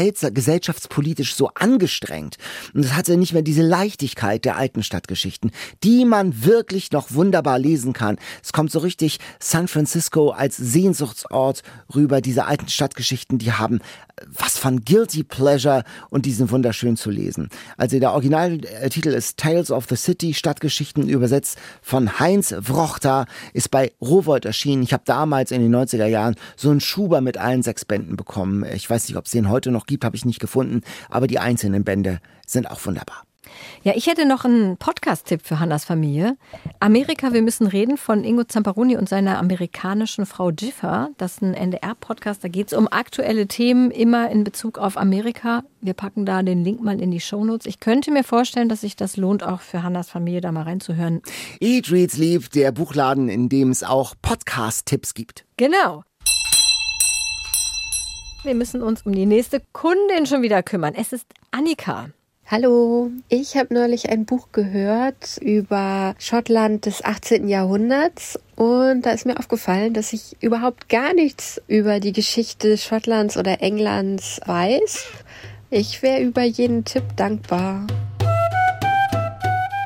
gesellschaftspolitisch so angestrengt. Und es hatte nicht mehr diese Leichtigkeit der alten Stadtgeschichten, die man wirklich noch wunderbar lesen kann. Es kommt so richtig San Francisco als Sehnsuchtsort rüber. Diese alten Stadtgeschichten, die haben äh, was von Guilty Pleasure und die sind wunderschön zu lesen. Also der Originaltitel ist Tales of the City, Stadtgeschichten übersetzt von Heinz Wrochter, ist bei Rowold erschienen. Ich habe damals in den 90er Jahren so einen Schuber mit allen sechs Bänden bekommen. Ich weiß nicht, ob es den heute noch gibt, habe ich nicht gefunden, aber die einzelnen Bände sind auch wunderbar. Ja, ich hätte noch einen Podcast-Tipp für Hannas Familie. Amerika, wir müssen reden von Ingo Zamparoni und seiner amerikanischen Frau Jiffer. Das ist ein NDR-Podcast, da geht es um aktuelle Themen, immer in Bezug auf Amerika. Wir packen da den Link mal in die Shownotes. Ich könnte mir vorstellen, dass sich das lohnt, auch für Hannas Familie da mal reinzuhören. Eat, Reads, Lieb, der Buchladen, in dem es auch Podcast-Tipps gibt. Genau. Wir müssen uns um die nächste Kundin schon wieder kümmern. Es ist Annika. Hallo, ich habe neulich ein Buch gehört über Schottland des 18. Jahrhunderts und da ist mir aufgefallen, dass ich überhaupt gar nichts über die Geschichte Schottlands oder Englands weiß. Ich wäre über jeden Tipp dankbar.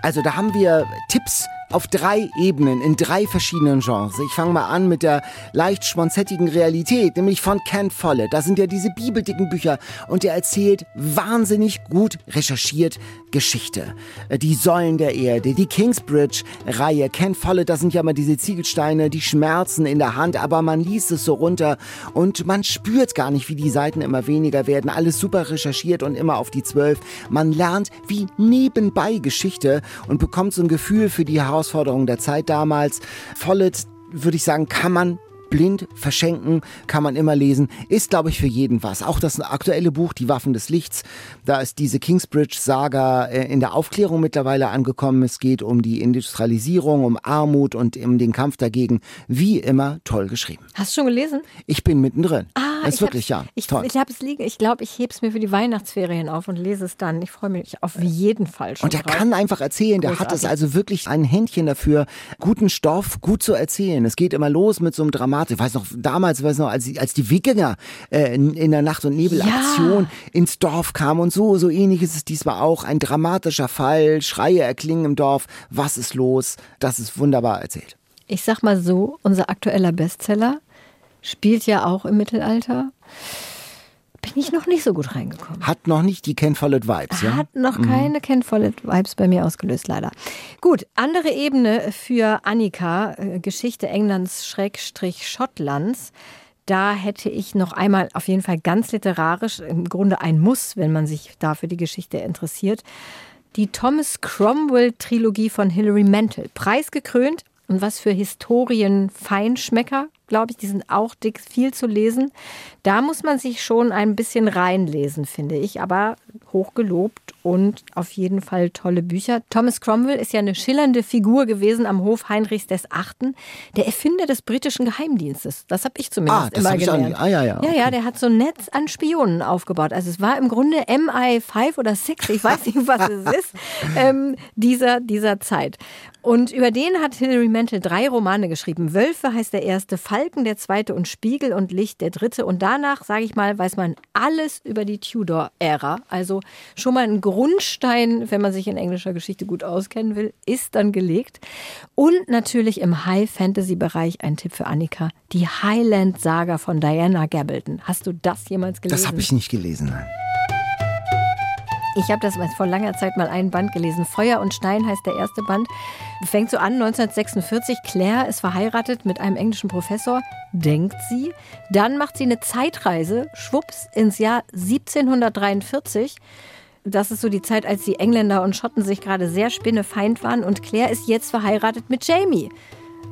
Also da haben wir Tipps auf drei Ebenen, in drei verschiedenen Genres. Ich fange mal an mit der leicht schmonzettigen Realität, nämlich von Ken Follett. Da sind ja diese bibeldicken Bücher und er erzählt wahnsinnig gut recherchiert Geschichte. Äh, Die Säulen der Erde, die Kingsbridge-Reihe. Ken Follett, das sind ja mal diese Ziegelsteine, die Schmerzen in der Hand, aber man liest es so runter und man spürt gar nicht, wie die Seiten immer weniger werden. Alles super recherchiert und immer auf die zwölf. Man lernt wie nebenbei Geschichte und bekommt so ein Gefühl für die Herausforderungen der Zeit damals. Follett, würde ich sagen, kann man blind verschenken, kann man immer lesen. Ist, glaube ich, für jeden was. Auch das aktuelle Buch, Die Waffen des Lichts, da ist diese Kingsbridge-Saga äh, in der Aufklärung mittlerweile angekommen. Es geht um die Industrialisierung, um Armut und um den Kampf dagegen. Wie immer toll geschrieben. Hast du schon gelesen? Ich bin mittendrin. Ah, ist ich wirklich, ja, Ich, toll. ich habe es liegen. Ich glaube, ich hebe es mir für die Weihnachtsferien auf und lese es dann. Ich freue mich auf jeden Fall schon Und er drauf. kann einfach erzählen, der hat es also wirklich ein Händchen dafür, guten Stoff gut zu erzählen. Es geht immer los mit so einem Dramatik. Ich weiß noch, damals, weiß noch, als, die- als die Wikinger äh, in in der Nacht- und Nebelaktion ins Dorf kamen und so, so ähnlich ist es diesmal auch. Ein dramatischer Fall, Schreie erklingen im Dorf. Was ist los? Das ist wunderbar erzählt. Ich sag mal so, unser aktueller Bestseller spielt ja auch im Mittelalter. Bin ich noch nicht so gut reingekommen. Hat noch nicht die Ken Follett Vibes, ja? Hat noch keine Ken Follett Vibes bei mir ausgelöst, leider. Gut, andere Ebene für Annika, äh, Geschichte Englands Schrägstrich Schottlands. Da hätte ich noch einmal auf jeden Fall ganz literarisch, im Grunde ein Muss, wenn man sich da für die Geschichte interessiert. Die Thomas Cromwell-Trilogie von Hilary Mantel. Preisgekrönt und was für Historien-Feinschmecker, glaube ich, die sind auch dick viel zu lesen. Da muss man sich schon ein bisschen reinlesen, finde ich, aber hochgelobt und auf jeden Fall tolle Bücher. Thomas Cromwell ist ja eine schillernde Figur gewesen am Hof Heinrichs des Achten, der Erfinder des britischen Geheimdienstes. Das habe ich zumindest Ah, das immer hab ich auch gelernt. Ah, ja, ja, Ja, okay. ja, der hat so ein Netz an Spionen aufgebaut. Also es war im Grunde MI5 oder 6, ich weiß nicht, was es [laughs] ist, ähm, dieser, dieser Zeit. Und über den hat Hilary Mantel drei Romane geschrieben. Wölfe heißt der erste, Falken der zweite und Spiegel und Licht der dritte. Und danach, sage ich mal, weiß man alles über die Tudor-Ära. Also schon mal ein Grundstein, wenn man sich in englischer Geschichte gut auskennen will, ist dann gelegt. Und natürlich im High-Fantasy-Bereich ein Tipp für Annika, die Highland-Saga von Diana Gabaldon. Hast du das jemals gelesen? Das habe ich nicht gelesen. Nein. Ich habe das vor langer Zeit mal einen Band gelesen. Feuer und Stein heißt der erste Band. Fängt so an 1946. Claire ist verheiratet mit einem englischen Professor, denkt sie. Dann macht sie eine Zeitreise, schwupps, ins Jahr 1743. Das ist so die Zeit, als die Engländer und Schotten sich gerade sehr spinnefeind waren. Und Claire ist jetzt verheiratet mit Jamie.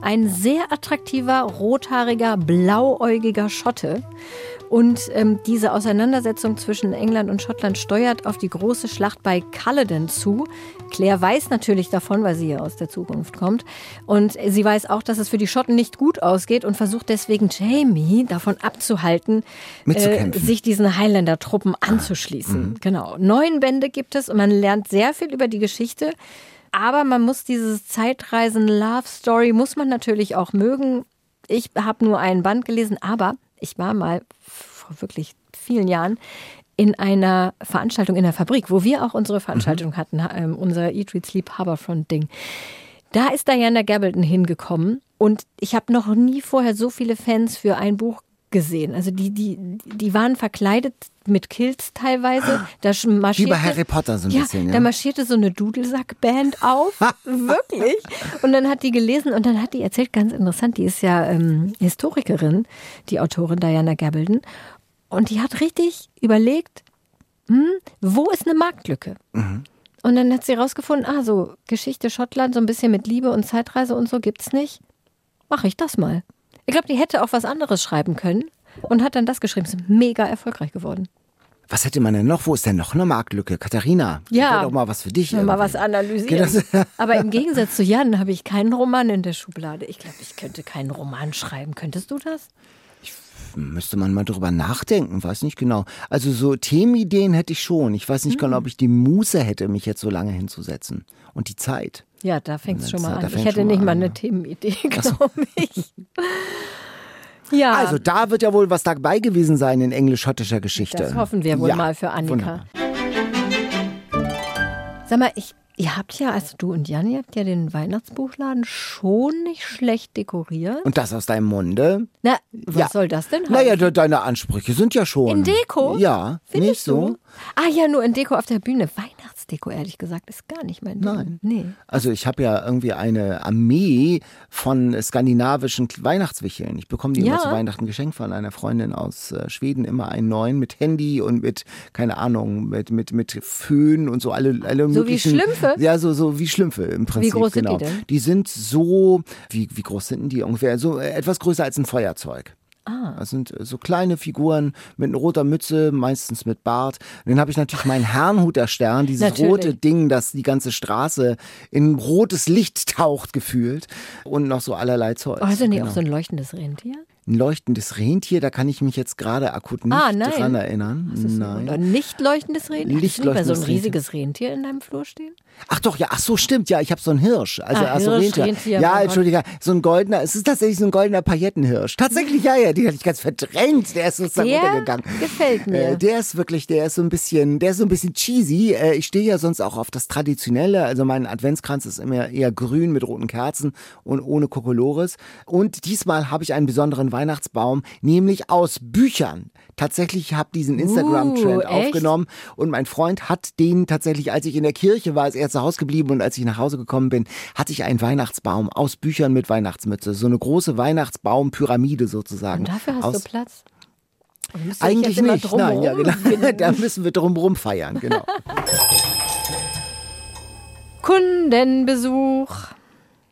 Ein sehr attraktiver, rothaariger, blauäugiger Schotte. Und ähm, diese Auseinandersetzung zwischen England und Schottland steuert auf die große Schlacht bei Culloden zu. Claire weiß natürlich davon, weil sie ja aus der Zukunft kommt. Und sie weiß auch, dass es für die Schotten nicht gut ausgeht und versucht deswegen Jamie davon abzuhalten, äh, sich diesen Highlander-Truppen anzuschließen. Genau. Neun Bände gibt es und man lernt sehr viel über die Geschichte. Aber man muss dieses Zeitreisen-Love-Story, muss man natürlich auch mögen. Ich habe nur einen Band gelesen, aber ich war mal vor wirklich vielen Jahren in einer Veranstaltung in der Fabrik, wo wir auch unsere Veranstaltung hatten, ähm, unser Eat, Read, Sleep, Harbourfront-Ding. Da ist Diana Gabaldon hingekommen und ich habe noch nie vorher so viele Fans für ein Buch gesehen. Also die, die, die waren verkleidet mit Kilts teilweise. Da sch- Wie marschierte, bei Harry Potter so ein ja, bisschen. da Ja. marschierte so eine Dudelsack-Band auf. [laughs] Wirklich. Und dann hat die gelesen und dann hat die erzählt, ganz interessant, die ist ja ähm, Historikerin, die Autorin Diana Gabaldon. Und die hat richtig überlegt, hm, wo ist eine Marktlücke? Und dann hat sie rausgefunden, ah, so Geschichte Schottland, so ein bisschen mit Liebe und Zeitreise und so gibt's nicht. Mache ich das mal. Ich glaube, die hätte auch was anderes schreiben können und hat dann das geschrieben. Ist mega erfolgreich geworden. Was hätte man denn noch? Wo ist denn noch eine Marktlücke? Katharina, Ja. doch mal was für dich. Mal was analysieren. Das? [laughs] Aber im Gegensatz zu Jan habe ich keinen Roman in der Schublade. Ich glaube, ich könnte keinen Roman schreiben. Könntest du das? Müsste man mal drüber nachdenken, weiß nicht genau. Also so Themenideen hätte ich schon. Ich weiß nicht genau, ob ich die Muße hätte, mich jetzt so lange hinzusetzen. Und die Zeit. Ja, da fängt es schon mal an. Ich hätte mal nicht mal an, eine ja. Themenidee, glaube ich. [laughs] Ja, Also da wird ja wohl was dabei gewesen sein in englisch-schottischer Geschichte. das hoffen wir wohl Ja, mal für Annika. wunderbar. Sag mal, ich, ihr habt ja, also du und Jan, ihr habt ja den Weihnachtsbuchladen schon nicht schlecht dekoriert. Und das aus deinem Munde? Na, was Ja. soll das denn heißen? Naja, de deine Ansprüche sind ja schon. In Deko? Ja, Findest nicht so. Du? Ah ja, nur in Deko auf der Bühne. Weihnachtsdeko. Weihnachtsdeko, ehrlich gesagt, ist gar nicht mein Ding. Nein. Nee. Also ich habe ja irgendwie eine Armee von skandinavischen Weihnachtswicheln. Ich bekomme die Ja. immer zu Weihnachten geschenkt von einer Freundin aus äh, Schweden, immer einen neuen mit Handy und mit, keine Ahnung, mit, mit, mit Föhn und so alle, alle So wie möglichen. Schlümpfe? Ja, so, so wie Schlümpfe im Prinzip. groß sind genau. die denn? Die sind so, wie, wie groß sind denn die ungefähr? So äh, etwas größer als ein Feuerzeug. Ah. Das sind äh, so kleine Figuren mit roter Mütze, meistens mit Bart. Und dann habe ich natürlich meinen Herrnhuter Stern, dieses Natürlich. rote Ding, das die ganze Straße in rotes Licht taucht, gefühlt. Und noch so allerlei Zeug. Oh, hast du nicht Genau. auch so ein leuchtendes Rentier? Ein leuchtendes Rentier, da kann ich mich jetzt gerade akut nicht Ah, dran erinnern. Nein. Oder nicht leuchtendes Rentier? Nicht Hast du mal so ein leuchtendes riesiges Rentier in deinem Flur stehen? Ach doch, ja, ach so, stimmt, ja, ich habe so einen Hirsch. Also, Ah, ach so, Rentier. Rentier, Ja. Entschuldige, so ein goldener, es ist tatsächlich so ein goldener Paillettenhirsch. Tatsächlich, ja, ja, den hatte ich ganz verdrängt, der ist sozusagen Der untergegangen. gefällt mir. Äh, der ist wirklich, der ist so ein bisschen, der ist so ein bisschen cheesy. Äh, ich stehe ja sonst auch auf das Traditionelle, also mein Adventskranz ist immer eher grün mit roten Kerzen und ohne Kokolores. Und diesmal habe ich einen besonderen Weihnachtsbaum, nämlich aus Büchern. Tatsächlich habe diesen Instagram-Trend Uh, aufgenommen und mein Freund hat den tatsächlich, als ich in der Kirche war, ist er zu Hause geblieben und als ich nach Hause gekommen bin, hatte ich einen Weihnachtsbaum aus Büchern mit Weihnachtsmütze. So eine große Weihnachtsbaumpyramide sozusagen. Und dafür hast aus du Platz? Eigentlich nicht, nein, ja, genau. [laughs] da müssen wir drumherum feiern, genau. Kundenbesuch.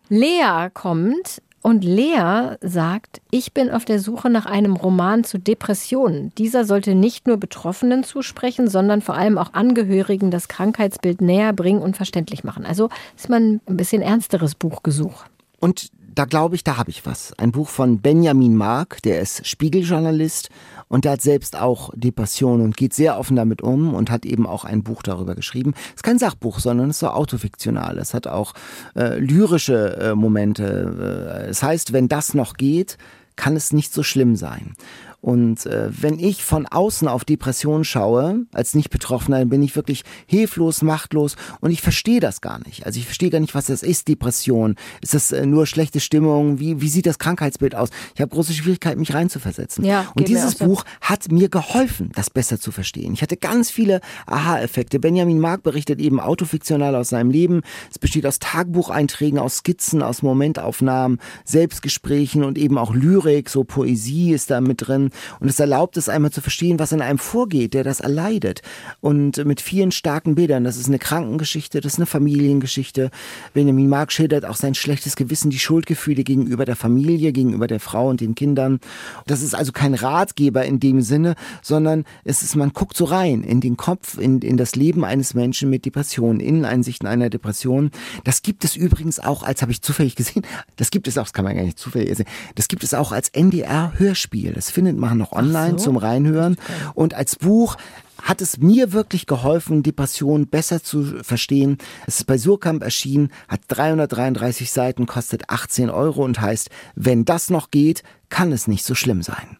Lea kommt und Lea sagt, ich bin auf der Suche nach einem Roman zu Depressionen. Dieser sollte nicht nur Betroffenen zusprechen, sondern vor allem auch Angehörigen das Krankheitsbild näher bringen und verständlich machen. Also ist man ein bisschen ernsteres Buchgesuch. Und da glaube ich, da habe ich was. Ein Buch von Benjamin Mark, der ist Spiegeljournalist und der hat selbst auch Depressionen und geht sehr offen damit um und hat eben auch ein Buch darüber geschrieben. ist kein Sachbuch, sondern es ist so autofiktional. Es hat auch äh, lyrische äh, Momente. Äh, es heißt, wenn das noch geht, kann es nicht so schlimm sein. Und äh, wenn ich von außen auf Depressionen schaue, als Nicht-Betroffener, dann bin ich wirklich hilflos, machtlos und ich verstehe das gar nicht. Also ich verstehe gar nicht, was das ist, Depression. Ist das äh, nur schlechte Stimmung? Wie, wie sieht das Krankheitsbild aus? Ich habe große Schwierigkeiten, mich reinzuversetzen. Ja, und dieses so. Buch hat mir geholfen, das besser zu verstehen. Ich hatte ganz viele Aha-Effekte. Benjamin Mark berichtet eben autofiktional aus seinem Leben. Es besteht aus Tagebucheinträgen, aus Skizzen, aus Momentaufnahmen, Selbstgesprächen und eben auch Lyrik, so Poesie ist da mit drin. Und es erlaubt es einmal zu verstehen, was in einem vorgeht, der das erleidet. Und mit vielen starken Bildern. Das ist eine Krankengeschichte, das ist eine Familiengeschichte. Benjamin Mark schildert auch sein schlechtes Gewissen, die Schuldgefühle gegenüber der Familie, gegenüber der Frau und den Kindern. Das ist also kein Ratgeber in dem Sinne, sondern es ist, man guckt so rein in den Kopf, in, in das Leben eines Menschen mit Depressionen, Inneneinsichten einer Depression. Das gibt es übrigens auch als, habe ich zufällig gesehen, das gibt es auch, das kann man gar nicht zufällig sehen, das gibt es auch als NDR-Hörspiel. Das findet man noch online so. zum Reinhören. Und als Buch hat es mir wirklich geholfen, Depressionen besser zu verstehen. Es ist bei Surkamp erschienen, hat 333 Seiten, kostet 18 Euro und heißt, wenn das noch geht, kann es nicht so schlimm sein.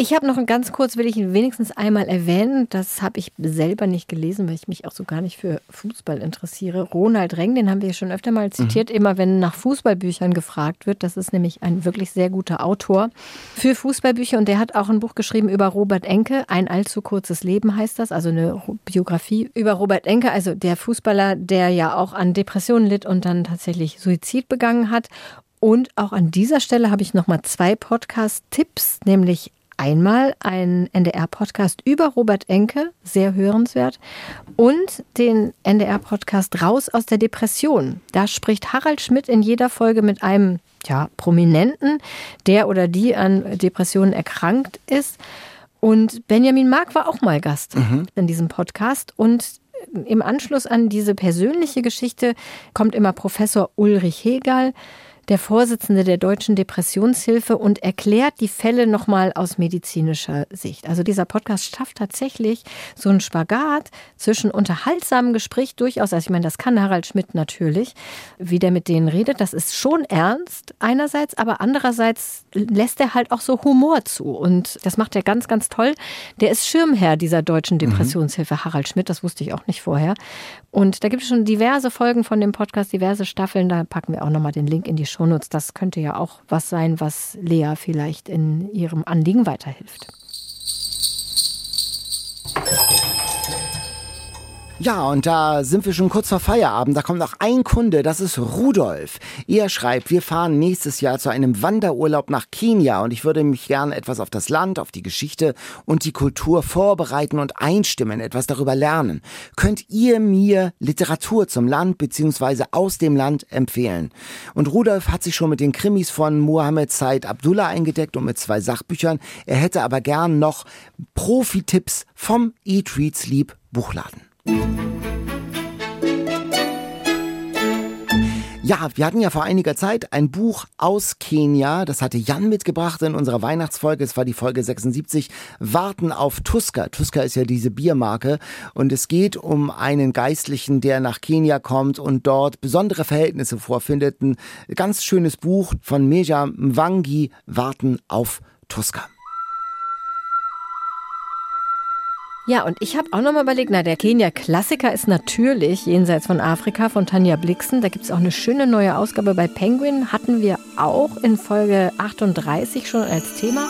Ich habe noch ein ganz kurz, will ich ihn wenigstens einmal erwähnen. Das habe ich selber nicht gelesen, weil ich mich auch so gar nicht für Fußball interessiere. Ronald Reng, den haben wir schon öfter mal zitiert, immer wenn nach Fußballbüchern gefragt wird. Das ist nämlich ein wirklich sehr guter Autor für Fußballbücher und der hat auch ein Buch geschrieben über Robert Enke. Ein allzu kurzes Leben heißt das, also eine Biografie über Robert Enke, also der Fußballer, der ja auch an Depressionen litt und dann tatsächlich Suizid begangen hat. Und auch an dieser Stelle habe ich nochmal zwei Podcast-Tipps, nämlich einmal ein NDR-Podcast über Robert Enke, sehr hörenswert, und den NDR-Podcast Raus aus der Depression. Da spricht Harald Schmidt in jeder Folge mit einem ja, Prominenten, der oder die an Depressionen erkrankt ist. Und Benjamin Mark war auch mal Gast in diesem Podcast. Und im Anschluss an diese persönliche Geschichte kommt immer Professor Ulrich Hegel, der Vorsitzende der Deutschen Depressionshilfe und erklärt die Fälle nochmal aus medizinischer Sicht. Also dieser Podcast schafft tatsächlich so einen Spagat zwischen unterhaltsamem Gespräch durchaus, also ich meine, das kann Harald Schmidt natürlich, wie der mit denen redet, das ist schon ernst einerseits, aber andererseits lässt er halt auch so Humor zu und das macht er ganz, ganz toll. Der ist Schirmherr dieser Deutschen Depressionshilfe, Harald Schmidt, das wusste ich auch nicht vorher. Und da gibt es schon diverse Folgen von dem Podcast, diverse Staffeln, da packen wir auch nochmal den Link in die Shownotes. Das könnte ja auch was sein, was Lea vielleicht in ihrem Anliegen weiterhilft. Ja, und da sind wir schon kurz vor Feierabend. Da kommt noch ein Kunde, das ist Rudolf. Er schreibt, wir fahren nächstes Jahr zu einem Wanderurlaub nach Kenia und ich würde mich gerne etwas auf das Land, auf die Geschichte und die Kultur vorbereiten und einstimmen, etwas darüber lernen. Könnt ihr mir Literatur zum Land bzw. aus dem Land empfehlen? Und Rudolf hat sich schon mit den Krimis von Mohammed Said Abdullah eingedeckt und mit zwei Sachbüchern. Er hätte aber gern noch Profi-Tipps vom Eat, Read, Sleep Buchladen. Ja, wir hatten ja vor einiger Zeit ein Buch aus Kenia, das hatte Jan mitgebracht in unserer Weihnachtsfolge, es war die Folge 76, Warten auf Tuska. Tuska ist ja diese Biermarke und es geht um einen Geistlichen, der nach Kenia kommt und dort besondere Verhältnisse vorfindet. Ein ganz schönes Buch von Meja Mwangi, Warten auf Tuska. Ja, und ich habe auch nochmal überlegt, na, der Kenia-Klassiker ist natürlich Jenseits von Afrika von Tanja Blixen. Da gibt es auch eine schöne neue Ausgabe bei Penguin. Hatten wir auch in Folge 38 schon als Thema.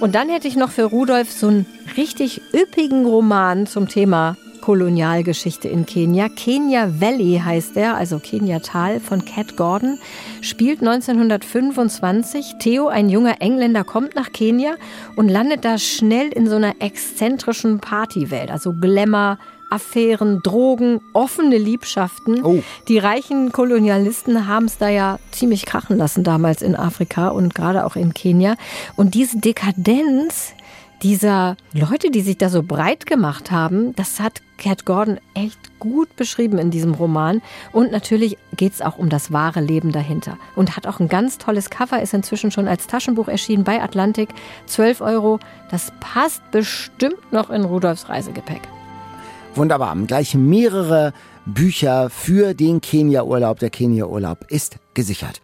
Und dann hätte ich noch für Rudolf so einen richtig üppigen Roman zum Thema Kolonialgeschichte in Kenia. Kenya Valley heißt er, also Kenia Tal von Cat Gordon, spielt 1925. Theo, ein junger Engländer, kommt nach Kenia und landet da schnell in so einer exzentrischen Partywelt, also Glamour, Affären, Drogen, offene Liebschaften. Oh. Die reichen Kolonialisten haben es da ja ziemlich krachen lassen damals in Afrika und gerade auch in Kenia. Und diese Dekadenz dieser Leute, die sich da so breit gemacht haben, das hat Cat Gordon echt gut beschrieben in diesem Roman. Und natürlich geht es auch um das wahre Leben dahinter. Und hat auch ein ganz tolles Cover, ist inzwischen schon als Taschenbuch erschienen bei Atlantik. 12 Euro. Das passt bestimmt noch in Rudolfs Reisegepäck. Wunderbar. Gleich mehrere Bücher für den Kenia-Urlaub. Der Kenia-Urlaub ist gesichert.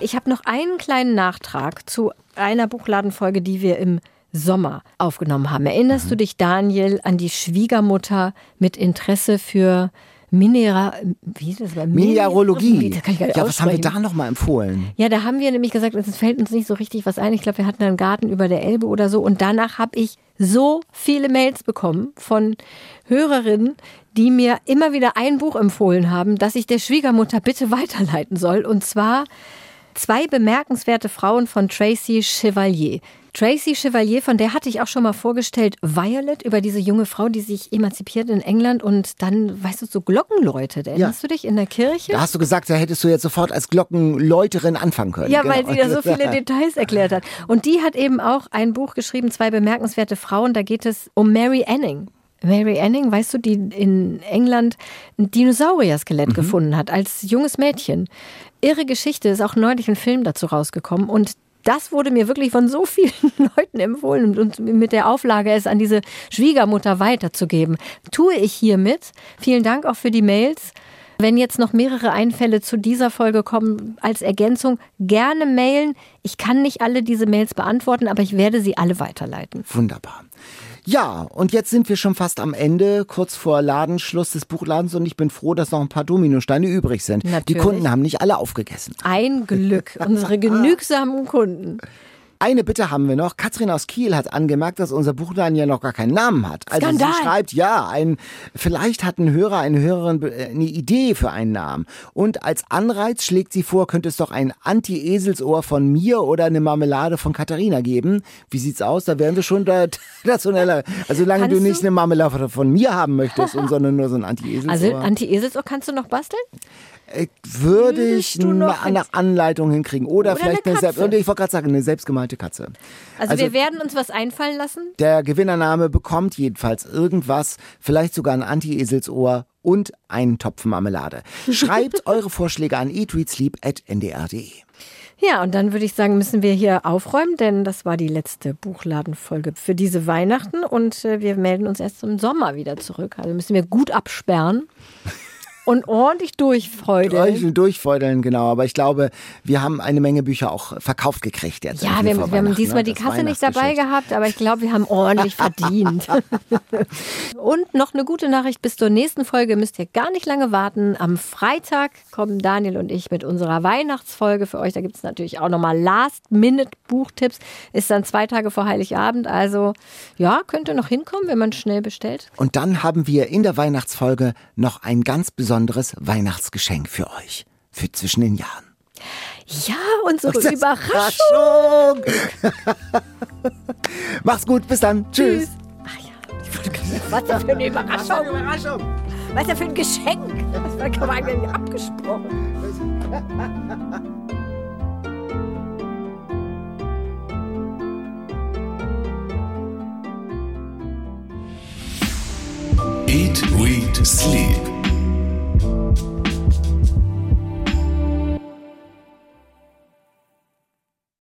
Ich habe noch einen kleinen Nachtrag zu einer Buchladenfolge, die wir im Sommer aufgenommen haben. Erinnerst Mhm. du dich, Daniel, an die Schwiegermutter mit Interesse für Minera, wie ist das? Mineralogie. Das kann ich gar nicht Ja, was haben wir da nochmal empfohlen? Ja, da haben wir nämlich gesagt, es fällt uns nicht so richtig was ein. Ich glaube, wir hatten einen Garten über der Elbe oder so. Und danach habe ich so viele Mails bekommen von Hörerinnen, die mir immer wieder ein Buch empfohlen haben, das ich der Schwiegermutter bitte weiterleiten soll. Und zwar zwei bemerkenswerte Frauen von Tracy Chevalier. Tracy Chevalier, von der hatte ich auch schon mal vorgestellt, Violet, über diese junge Frau, die sich emanzipiert in England und dann, weißt du, so Glocken läutet. Erinnerst du dich in der Kirche? Da hast du gesagt, da hättest du jetzt sofort als Glockenläuterin anfangen können. Ja, Genau. weil sie da so [laughs] viele Details erklärt hat. Und die hat eben auch ein Buch geschrieben, zwei bemerkenswerte Frauen. Da geht es um Mary Anning. Mary Anning, weißt du, die in England ein Dinosaurier-Skelett gefunden hat, als junges Mädchen. Irre Geschichte, ist auch neulich ein Film dazu rausgekommen. Und das wurde mir wirklich von so vielen [laughs] Leuten empfohlen und mit der Auflage, es an diese Schwiegermutter weiterzugeben. Tue ich hiermit. Vielen Dank auch für die Mails. Wenn jetzt noch mehrere Einfälle zu dieser Folge kommen als Ergänzung, gerne mailen. Ich kann nicht alle diese Mails beantworten, aber ich werde sie alle weiterleiten. Wunderbar. Ja, und jetzt sind wir schon fast am Ende, kurz vor Ladenschluss des Buchladens und ich bin froh, dass noch ein paar Dominosteine übrig sind. Die Natürlich. Kunden haben nicht alle aufgegessen. Ein Glück, unsere [laughs] genügsamen Kunden. Eine Bitte haben wir noch. Katrin aus Kiel hat angemerkt, dass unser Buchladen ja noch gar keinen Namen hat. Also Skandal. sie schreibt, ja, ein, vielleicht hat ein Hörer, eine Hörerin äh, eine Idee für einen Namen. Und als Anreiz schlägt sie vor, könnte es doch ein Anti-Eselsohr von mir oder eine Marmelade von Katharina geben. Wie sieht's aus? Da wären wir schon da, [laughs] eine, also solange du nicht du- eine Marmelade von mir haben möchtest, und sondern nur so ein Anti-Eselsohr. Also Anti-Eselsohr kannst du noch basteln? Äh, würde ich eine Anleitung hinkriegen. Oder, Oder vielleicht eine eine, selbst, ich wollte gerade sagen, eine selbstgemalte Katze. Also, wir werden uns was einfallen lassen. Der Gewinnername bekommt jedenfalls irgendwas, vielleicht sogar ein Anti-Eselsohr und einen Topf Marmelade. [laughs] Schreibt eure Vorschläge an eatreadsleep.ndr.de. Ja, und dann würde ich sagen, müssen wir hier aufräumen, denn das war die letzte Buchladenfolge für diese Weihnachten und äh, wir melden uns erst im Sommer wieder zurück. Also müssen wir gut absperren. [laughs] und ordentlich durchfeudeln. Durch, durchfeudeln, genau. Aber ich glaube, wir haben eine Menge Bücher auch verkauft gekriegt jetzt. Ja, wir, wir haben diesmal ne? die Kasse nicht dabei gehabt, aber ich glaube, wir haben ordentlich verdient. [laughs] und noch eine gute Nachricht, bis zur nächsten Folge müsst ihr gar nicht lange warten. Am Freitag kommen Daniel und ich mit unserer Weihnachtsfolge für euch. Da gibt es natürlich auch nochmal Last-Minute-Buchtipps. Ist dann zwei Tage vor Heiligabend. Also ja, könnte noch hinkommen, wenn man schnell bestellt. Und dann haben wir in der Weihnachtsfolge noch ein ganz besonderes Weihnachtsgeschenk für euch. Für zwischen den Jahren. Ja, unsere das Überraschung. [laughs] Mach's gut, bis dann. Tschüss. Ach ja, was denn für eine Überraschung? Überraschung? Was denn für ein Geschenk? Das war eigentlich abgesprochen. Eat, Read, Sleep.